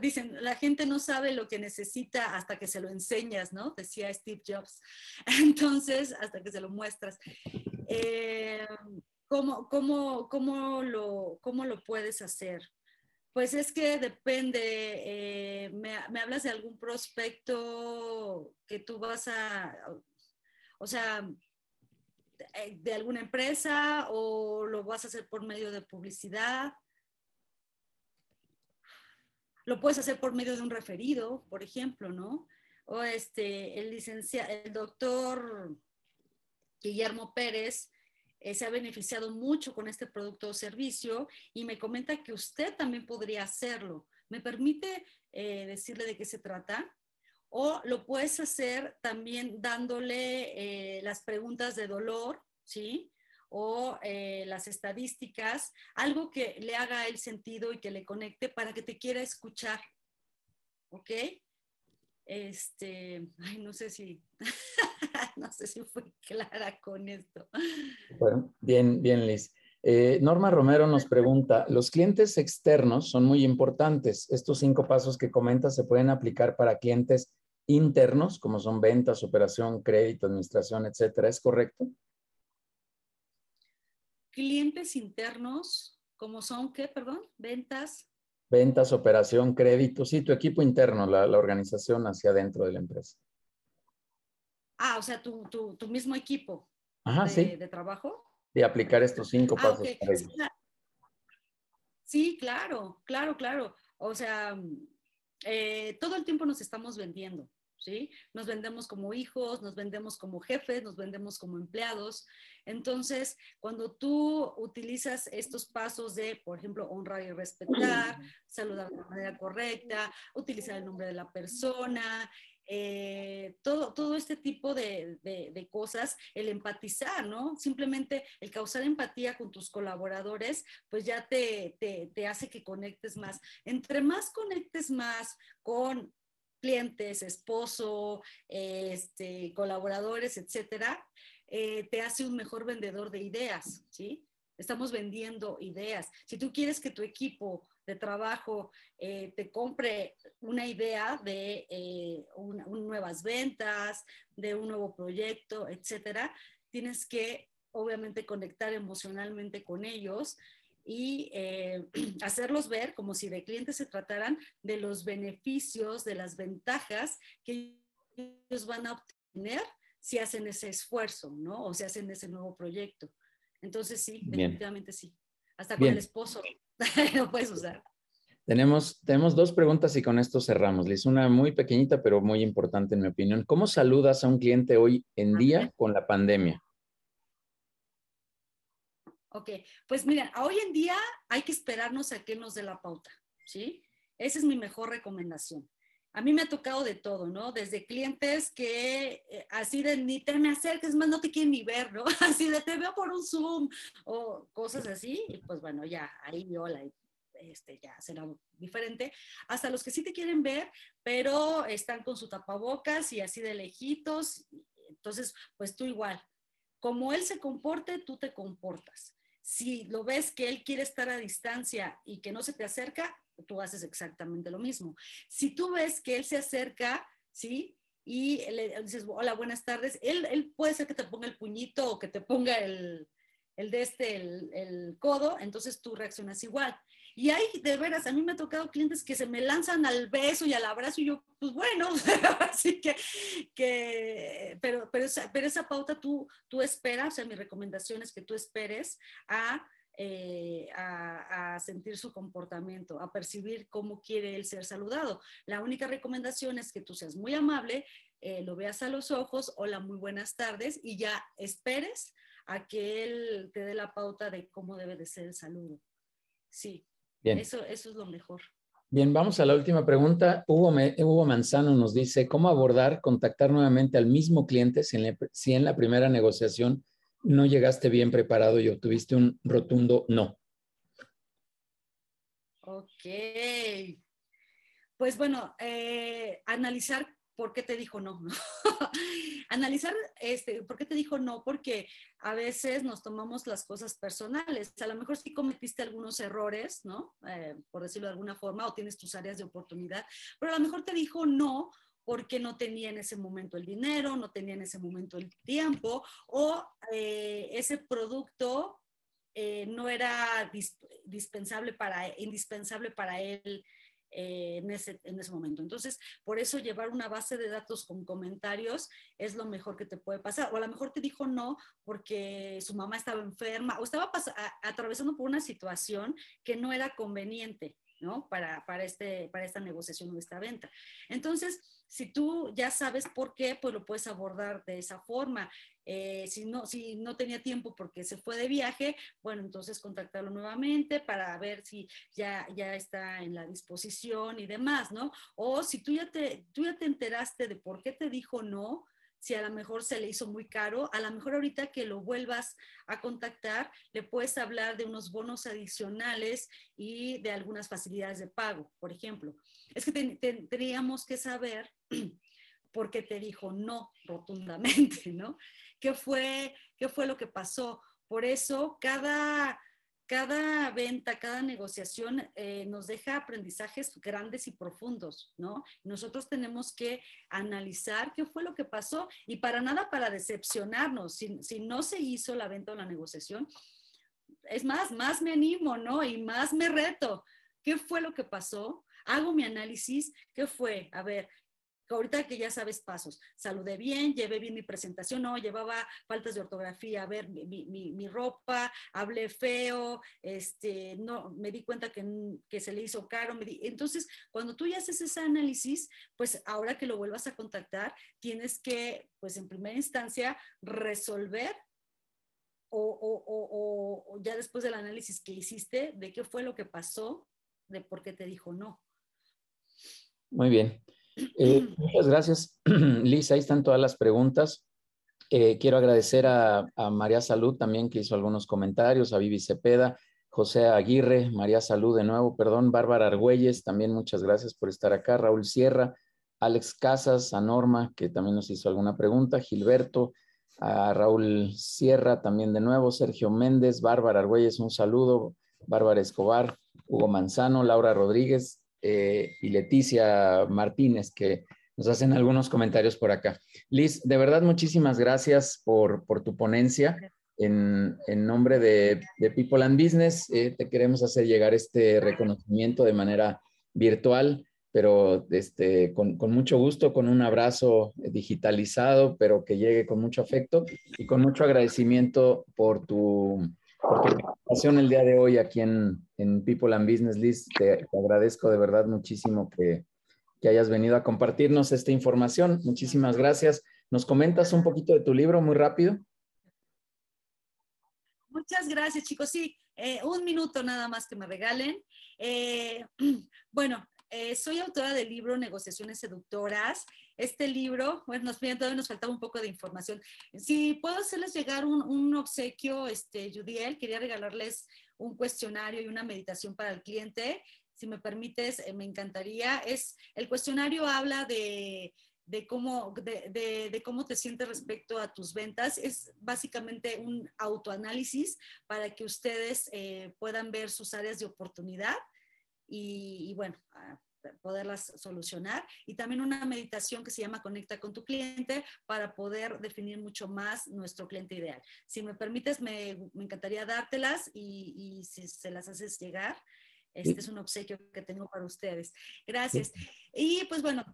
Dicen, la gente no sabe lo que necesita hasta que se lo enseñas, ¿no? Decía Steve Jobs. Entonces, hasta que se lo muestras. Eh, ¿Cómo, cómo, cómo, lo, ¿Cómo lo puedes hacer? Pues es que depende, eh, me, me, hablas de algún prospecto que tú vas a, o sea, de alguna empresa o lo vas a hacer por medio de publicidad. Lo puedes hacer por medio de un referido, por ejemplo, ¿no? O este, el licenciado, el doctor Guillermo Pérez eh, se ha beneficiado mucho con este producto o servicio y me comenta que usted también podría hacerlo. ¿Me permite eh, decirle de qué se trata? O lo puedes hacer también dándole eh, las preguntas de dolor, ¿sí? O las estadísticas, algo que le haga el sentido y que le conecte para que te quiera escuchar. ¿Ok? Este, ay, no sé si, no sé si fue clara con esto. Bueno, bien, bien, Liz. Eh, Norma Romero nos pregunta, los clientes externos son muy importantes. Estos cinco pasos que comentas se pueden aplicar para clientes internos, como son ventas, operación, crédito, administración, etcétera. ¿Es correcto? Clientes internos, como son qué, perdón, ventas. Ventas, operación, crédito, sí, tu equipo interno, la, organización hacia adentro de la empresa. Ah, o sea, tu, mismo equipo Ajá, de, de, trabajo. De aplicar estos cinco ah, pasos. Sí, claro, claro, claro. O sea, eh, todo el tiempo nos estamos vendiendo. Nos vendemos como hijos, nos vendemos como jefes, nos vendemos como empleados. Entonces, cuando tú utilizas estos pasos de, por ejemplo, honrar y respetar, saludar de manera correcta, utilizar el nombre de la persona, eh, todo, todo este tipo de, de, cosas, el empatizar, ¿no? Simplemente el causar empatía con tus colaboradores, pues ya te, te, te hace que conectes más. Entre más conectes más con clientes, esposo, este, colaboradores, etcétera, eh, te hace un mejor vendedor de ideas, ¿sí? Estamos vendiendo ideas. Si tú quieres que tu equipo de trabajo eh, te compre una idea de eh, nuevas ventas, de un nuevo proyecto, etcétera, tienes que obviamente conectar emocionalmente con ellos y hacerlos ver como si de clientes se trataran de los beneficios, de las ventajas que ellos van a obtener si hacen ese esfuerzo, ¿no? O si hacen ese nuevo proyecto. Entonces sí, definitivamente sí. Hasta con el esposo lo puedes usar. Tenemos, tenemos dos preguntas y con esto cerramos, Liz. Una muy pequeñita, pero muy importante en mi opinión. ¿Cómo saludas a un cliente hoy en día con la pandemia? Ok, pues mira, hoy en día hay que esperarnos a que nos dé la pauta, ¿sí? Esa es mi mejor recomendación a mí me ha tocado de todo, ¿no? Desde clientes que eh, así de ni te me acerques más, no te quieren ni ver, ¿no? Así de te veo por un Zoom o cosas así, y pues bueno, ya ahí hola, este, ya será diferente. Hasta los que sí te quieren ver, pero están con su tapabocas y así de lejitos. Entonces, pues tú igual. Como él se comporte, tú te comportas. Si lo ves que él quiere estar a distancia y que no se te acerca, tú haces exactamente lo mismo. Si tú ves que él se acerca, ¿sí? Y le dices, hola, buenas tardes, él, él puede ser que te ponga el puñito o que te ponga el, el de este, el, el, codo, entonces tú reaccionas igual. Y hay, de veras, a mí me ha tocado clientes que se me lanzan al beso y al abrazo y yo, pues bueno, así que, que pero, pero, esa, esa pauta tú, tú esperas, o sea, mi recomendación es que tú esperes a eh, a, sentir su comportamiento, a percibir cómo quiere él ser saludado. La única recomendación es que tú seas muy amable, eh, lo veas a los ojos, hola, muy buenas tardes, y ya esperes a que él te dé la pauta de cómo debe de ser el saludo. Sí, Eso, eso es lo mejor. Bien, vamos a la última pregunta. Hugo, Hugo Manzano nos dice, ¿cómo abordar, contactar nuevamente al mismo cliente si en la primera negociación no llegaste bien preparado y obtuviste un rotundo no? Ok. Pues bueno, eh, analizar por qué te dijo no. analizar este, por qué te dijo no, porque a veces nos tomamos las cosas personales. A lo mejor sí cometiste algunos errores, ¿no? Eh, por decirlo de alguna forma, o tienes tus áreas de oportunidad, pero a lo mejor te dijo no porque no tenía en ese momento el dinero, no tenía en ese momento el tiempo o eh, ese producto eh, no era dispensable para, indispensable para él eh, en, ese, en ese momento. Entonces, por eso llevar una base de datos con comentarios es lo mejor que te puede pasar. O a lo mejor te dijo no porque su mamá estaba enferma o estaba atravesando por una situación que no era conveniente. ¿no? Para, para, este, para esta negociación o esta venta. Entonces, si tú ya sabes por qué, pues lo puedes abordar de esa forma. Eh, si, no, si no tenía tiempo porque se fue de viaje, bueno, entonces contactarlo nuevamente para ver si ya, ya está en la disposición y demás, ¿no? O si tú ya, te, tú ya te enteraste de por qué te dijo no, si a lo mejor se le hizo muy caro, a lo mejor ahorita que lo vuelvas a contactar, le puedes hablar de unos bonos adicionales y de algunas facilidades de pago, por ejemplo. Es que tendríamos que saber por qué te dijo no rotundamente, ¿no? ¿Qué fue, qué fue lo que pasó? Por eso cada cada venta, cada negociación eh, nos deja aprendizajes grandes y profundos, ¿no? Nosotros tenemos que analizar qué fue lo que pasó y para nada para decepcionarnos. Si, si no se hizo la venta o la negociación, es más, más me animo, ¿no? Y más me reto. ¿qué fue lo que pasó? Hago mi análisis, ¿qué fue? A ver, ahorita que ya sabes pasos, saludé bien, llevé bien mi presentación, no, llevaba faltas de ortografía, a ver, mi, ropa, hablé feo, este, no, me di cuenta que, que se le hizo caro, me entonces, cuando tú ya haces ese análisis, pues ahora que lo vuelvas a contactar, tienes que, pues en primera instancia, resolver o, o, o, ya después del análisis que hiciste, de qué fue lo que pasó, de por qué te dijo no. Muy bien. Eh, muchas gracias, Liz. Ahí están todas las preguntas. Eh, quiero agradecer a, María Salud también, que hizo algunos comentarios, a Vivi Cepeda, José Aguirre, María Salud de nuevo, perdón, Bárbara Argüelles, también muchas gracias por estar acá, Raúl Sierra, Alex Casas, a Norma, que también nos hizo alguna pregunta, Gilberto, a Raúl Sierra también de nuevo, Sergio Méndez, Bárbara Argüelles, un saludo, Bárbara Escobar, Hugo Manzano, Laura Rodríguez, eh, y Leticia Martínez, que nos hacen algunos comentarios por acá. Liz, de verdad, muchísimas gracias por, tu ponencia. En, nombre de, People and Business, eh, te queremos hacer llegar este reconocimiento de manera virtual, pero este, con, mucho gusto, con un abrazo digitalizado, pero que llegue con mucho afecto y con mucho agradecimiento por tu, por tu participación el día de hoy aquí en, People and Business List. Te, agradezco de verdad muchísimo que, hayas venido a compartirnos esta información. Muchísimas gracias. ¿Nos comentas un poquito de tu libro muy rápido? Muchas gracias, chicos. Sí, eh, un minuto nada más que me regalen. Eh, bueno, eh, soy autora del libro Negociaciones Seductoras. Este libro, bueno, nos, todavía nos faltaba un poco de información. Si puedo hacerles llegar un, obsequio, este, Judiel, quería regalarles un cuestionario y una meditación para el cliente. Si me permites, eh, me encantaría. Es, el cuestionario habla de, cómo, de, cómo te sientes respecto a tus ventas. Es básicamente un autoanálisis para que ustedes eh, puedan ver sus áreas de oportunidad y, bueno, poderlas solucionar. Y también una meditación que se llama Conecta con tu cliente para poder definir mucho más nuestro cliente ideal. Si me permites, me, encantaría dártelas y, si se las haces llegar, este es un obsequio que tengo para ustedes. Gracias. Y pues bueno,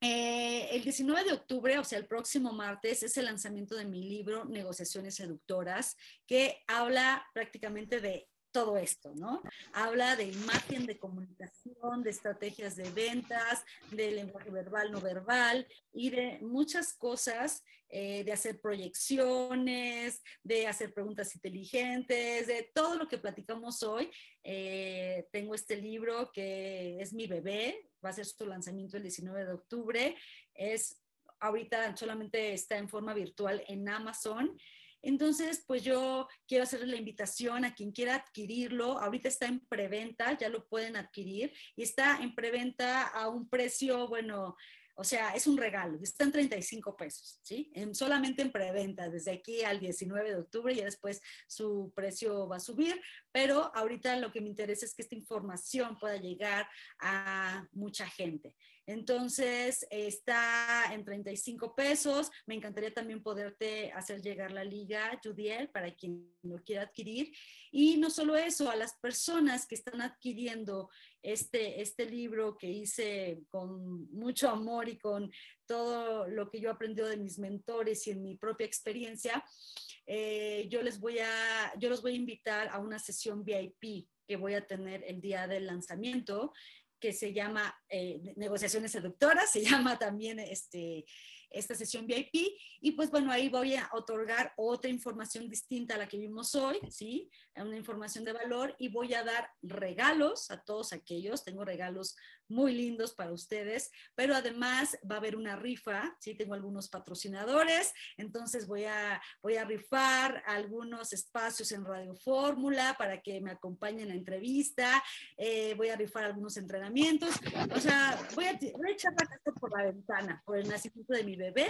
eh, el 19 de octubre, o sea, el próximo martes, es el lanzamiento de mi libro Negociaciones Seductoras, que habla prácticamente de todo esto, ¿no? Habla de imagen, de comunicación, de estrategias de ventas, de lenguaje verbal, no verbal y de muchas cosas, eh, de hacer proyecciones, de hacer preguntas inteligentes, de todo lo que platicamos hoy. Eh, tengo este libro que es mi bebé, va a ser su lanzamiento el 19 de octubre. Es ahorita solamente está en forma virtual en Amazon. Entonces, pues yo quiero hacerle la invitación a quien quiera adquirirlo. Ahorita está en preventa, ya lo pueden adquirir y está en preventa a un precio, bueno, o sea, es un regalo, está en 35 pesos, ¿sí? En, solamente en preventa, desde aquí al 19 de octubre, y después su precio va a subir, pero ahorita lo que me interesa es que esta información pueda llegar a mucha gente. Entonces, está en 35 pesos. Me encantaría también poderte hacer llegar la liga, Judiel, para quien lo quiera adquirir. Y no solo eso, a las personas que están adquiriendo este, este libro que hice con mucho amor y con todo lo que yo he aprendido de mis mentores y en mi propia experiencia, eh, yo les voy a, yo los voy a invitar a una sesión VIP que voy a tener el día del lanzamiento que se llama eh, Negociaciones Seductoras, se llama también este, esta sesión VIP. Y pues bueno, ahí voy a otorgar otra información distinta a la que vimos hoy, ¿sí? Una información de valor y voy a dar regalos a todos aquellos. Tengo regalos muy lindos para ustedes, pero además va a haber una rifa, ¿sí? Tengo algunos patrocinadores, entonces voy a, voy a rifar algunos espacios en Radio Fórmula para que me acompañen en la entrevista, eh, voy a rifar algunos entrenamientos, o sea, voy a, voy a echar la casa por la ventana, por el nacimiento de mi bebé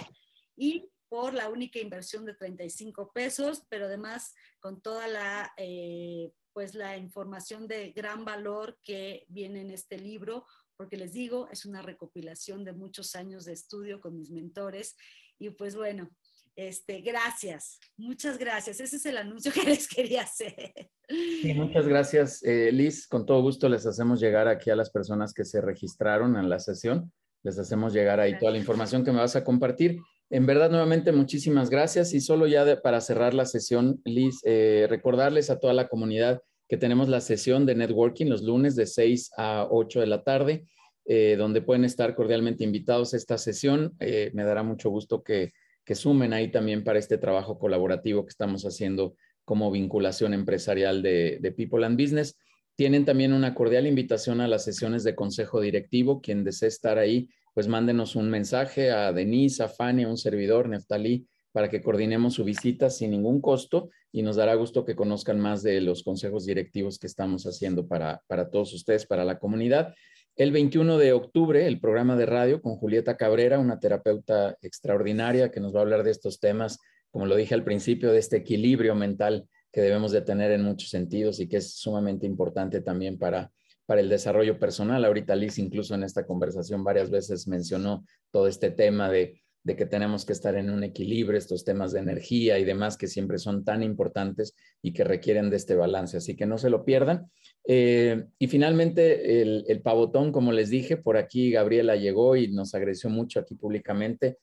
y por la única inversión de 35 pesos, pero además con toda la... Eh, pues la información de gran valor que viene en este libro, porque les digo, es una recopilación de muchos años de estudio con mis mentores y pues bueno, Este, gracias, muchas gracias. Ese es el anuncio que les quería hacer. Sí, muchas gracias, eh, Liz. Con todo gusto les hacemos llegar aquí a las personas que se registraron en la sesión. Les hacemos llegar ahí toda la información que me vas a compartir. En verdad, nuevamente, muchísimas gracias. Y solo ya para cerrar la sesión, Liz, eh, recordarles a toda la comunidad que tenemos la sesión de networking los lunes de 6 a 8 de la tarde, eh, donde pueden estar cordialmente invitados a esta sesión. Eh, me dará mucho gusto que, que sumen ahí también para este trabajo colaborativo que estamos haciendo como vinculación empresarial de, de People and Business. Tienen también una cordial invitación a las sesiones de consejo directivo. Quien desee estar ahí, pues mándenos un mensaje a Denise, a Fanny, a un servidor, Neftalí, para que coordinemos su visita sin ningún costo y nos dará gusto que conozcan más de los consejos directivos que estamos haciendo para, para todos ustedes, para la comunidad. El 21 de octubre, el programa de radio con Julieta Cabrera, una terapeuta extraordinaria que nos va a hablar de estos temas, como lo dije al principio, de este equilibrio mental que debemos de tener en muchos sentidos y que es sumamente importante también para, para el desarrollo personal. Ahorita Liz incluso en esta conversación varias veces mencionó todo este tema de, de, que tenemos que estar en un equilibrio, estos temas de energía y demás que siempre son tan importantes y que requieren de este balance. Así que no se lo pierdan. Eh, y finalmente el, el pavotón, como les dije, por aquí Gabriela llegó y nos agradeció mucho aquí públicamente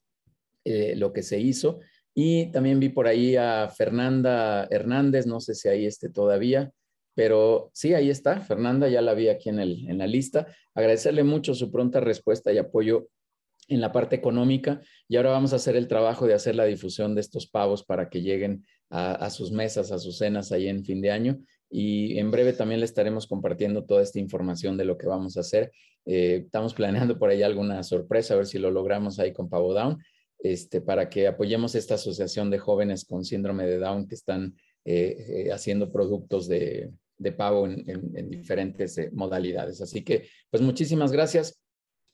eh, lo que se hizo. Y también vi por ahí a Fernanda Hernández, no sé si ahí esté todavía, pero sí, ahí está. Fernanda ya la vi aquí en, el, en la lista. Agradecerle mucho su pronta respuesta y apoyo en la parte económica. Y ahora vamos a hacer el trabajo de hacer la difusión de estos pavos para que lleguen a, sus mesas, a sus cenas ahí en fin de año. Y en breve también le estaremos compartiendo toda esta información de lo que vamos a hacer. Eh, estamos planeando por ahí alguna sorpresa, a ver si lo logramos ahí con Pavo Down este, para que apoyemos esta asociación de jóvenes con síndrome de Down que están eh, eh, haciendo productos de, de pago en, en, en diferentes modalidades. Así que, pues muchísimas gracias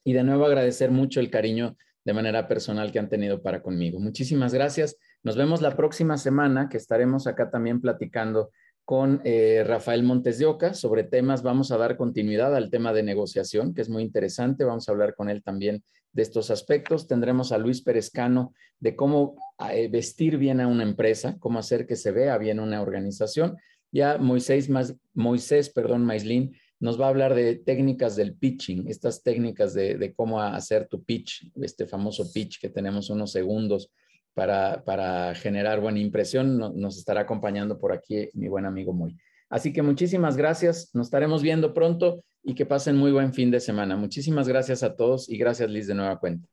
y de nuevo agradecer mucho el cariño de manera personal que han tenido para conmigo. Muchísimas gracias. Nos vemos la próxima semana que estaremos acá también platicando con eh, Rafael Montes de Oca sobre temas. Vamos a dar continuidad al tema de negociación, que es muy interesante. Vamos a hablar con él también de estos aspectos. Tendremos a Luis Perezcano de cómo eh, vestir bien a una empresa, cómo hacer que se vea bien una organización. Ya Moisés, Moisés perdón, Maislin nos va a hablar de técnicas del pitching, estas técnicas de, cómo hacer tu pitch, este famoso pitch que tenemos unos segundos para, para generar buena impresión. Nos, nos estará acompañando por aquí mi buen amigo Muy. Así que muchísimas gracias. Nos estaremos viendo pronto y que pasen muy buen fin de semana. Muchísimas gracias a todos y gracias Liz de nueva cuenta.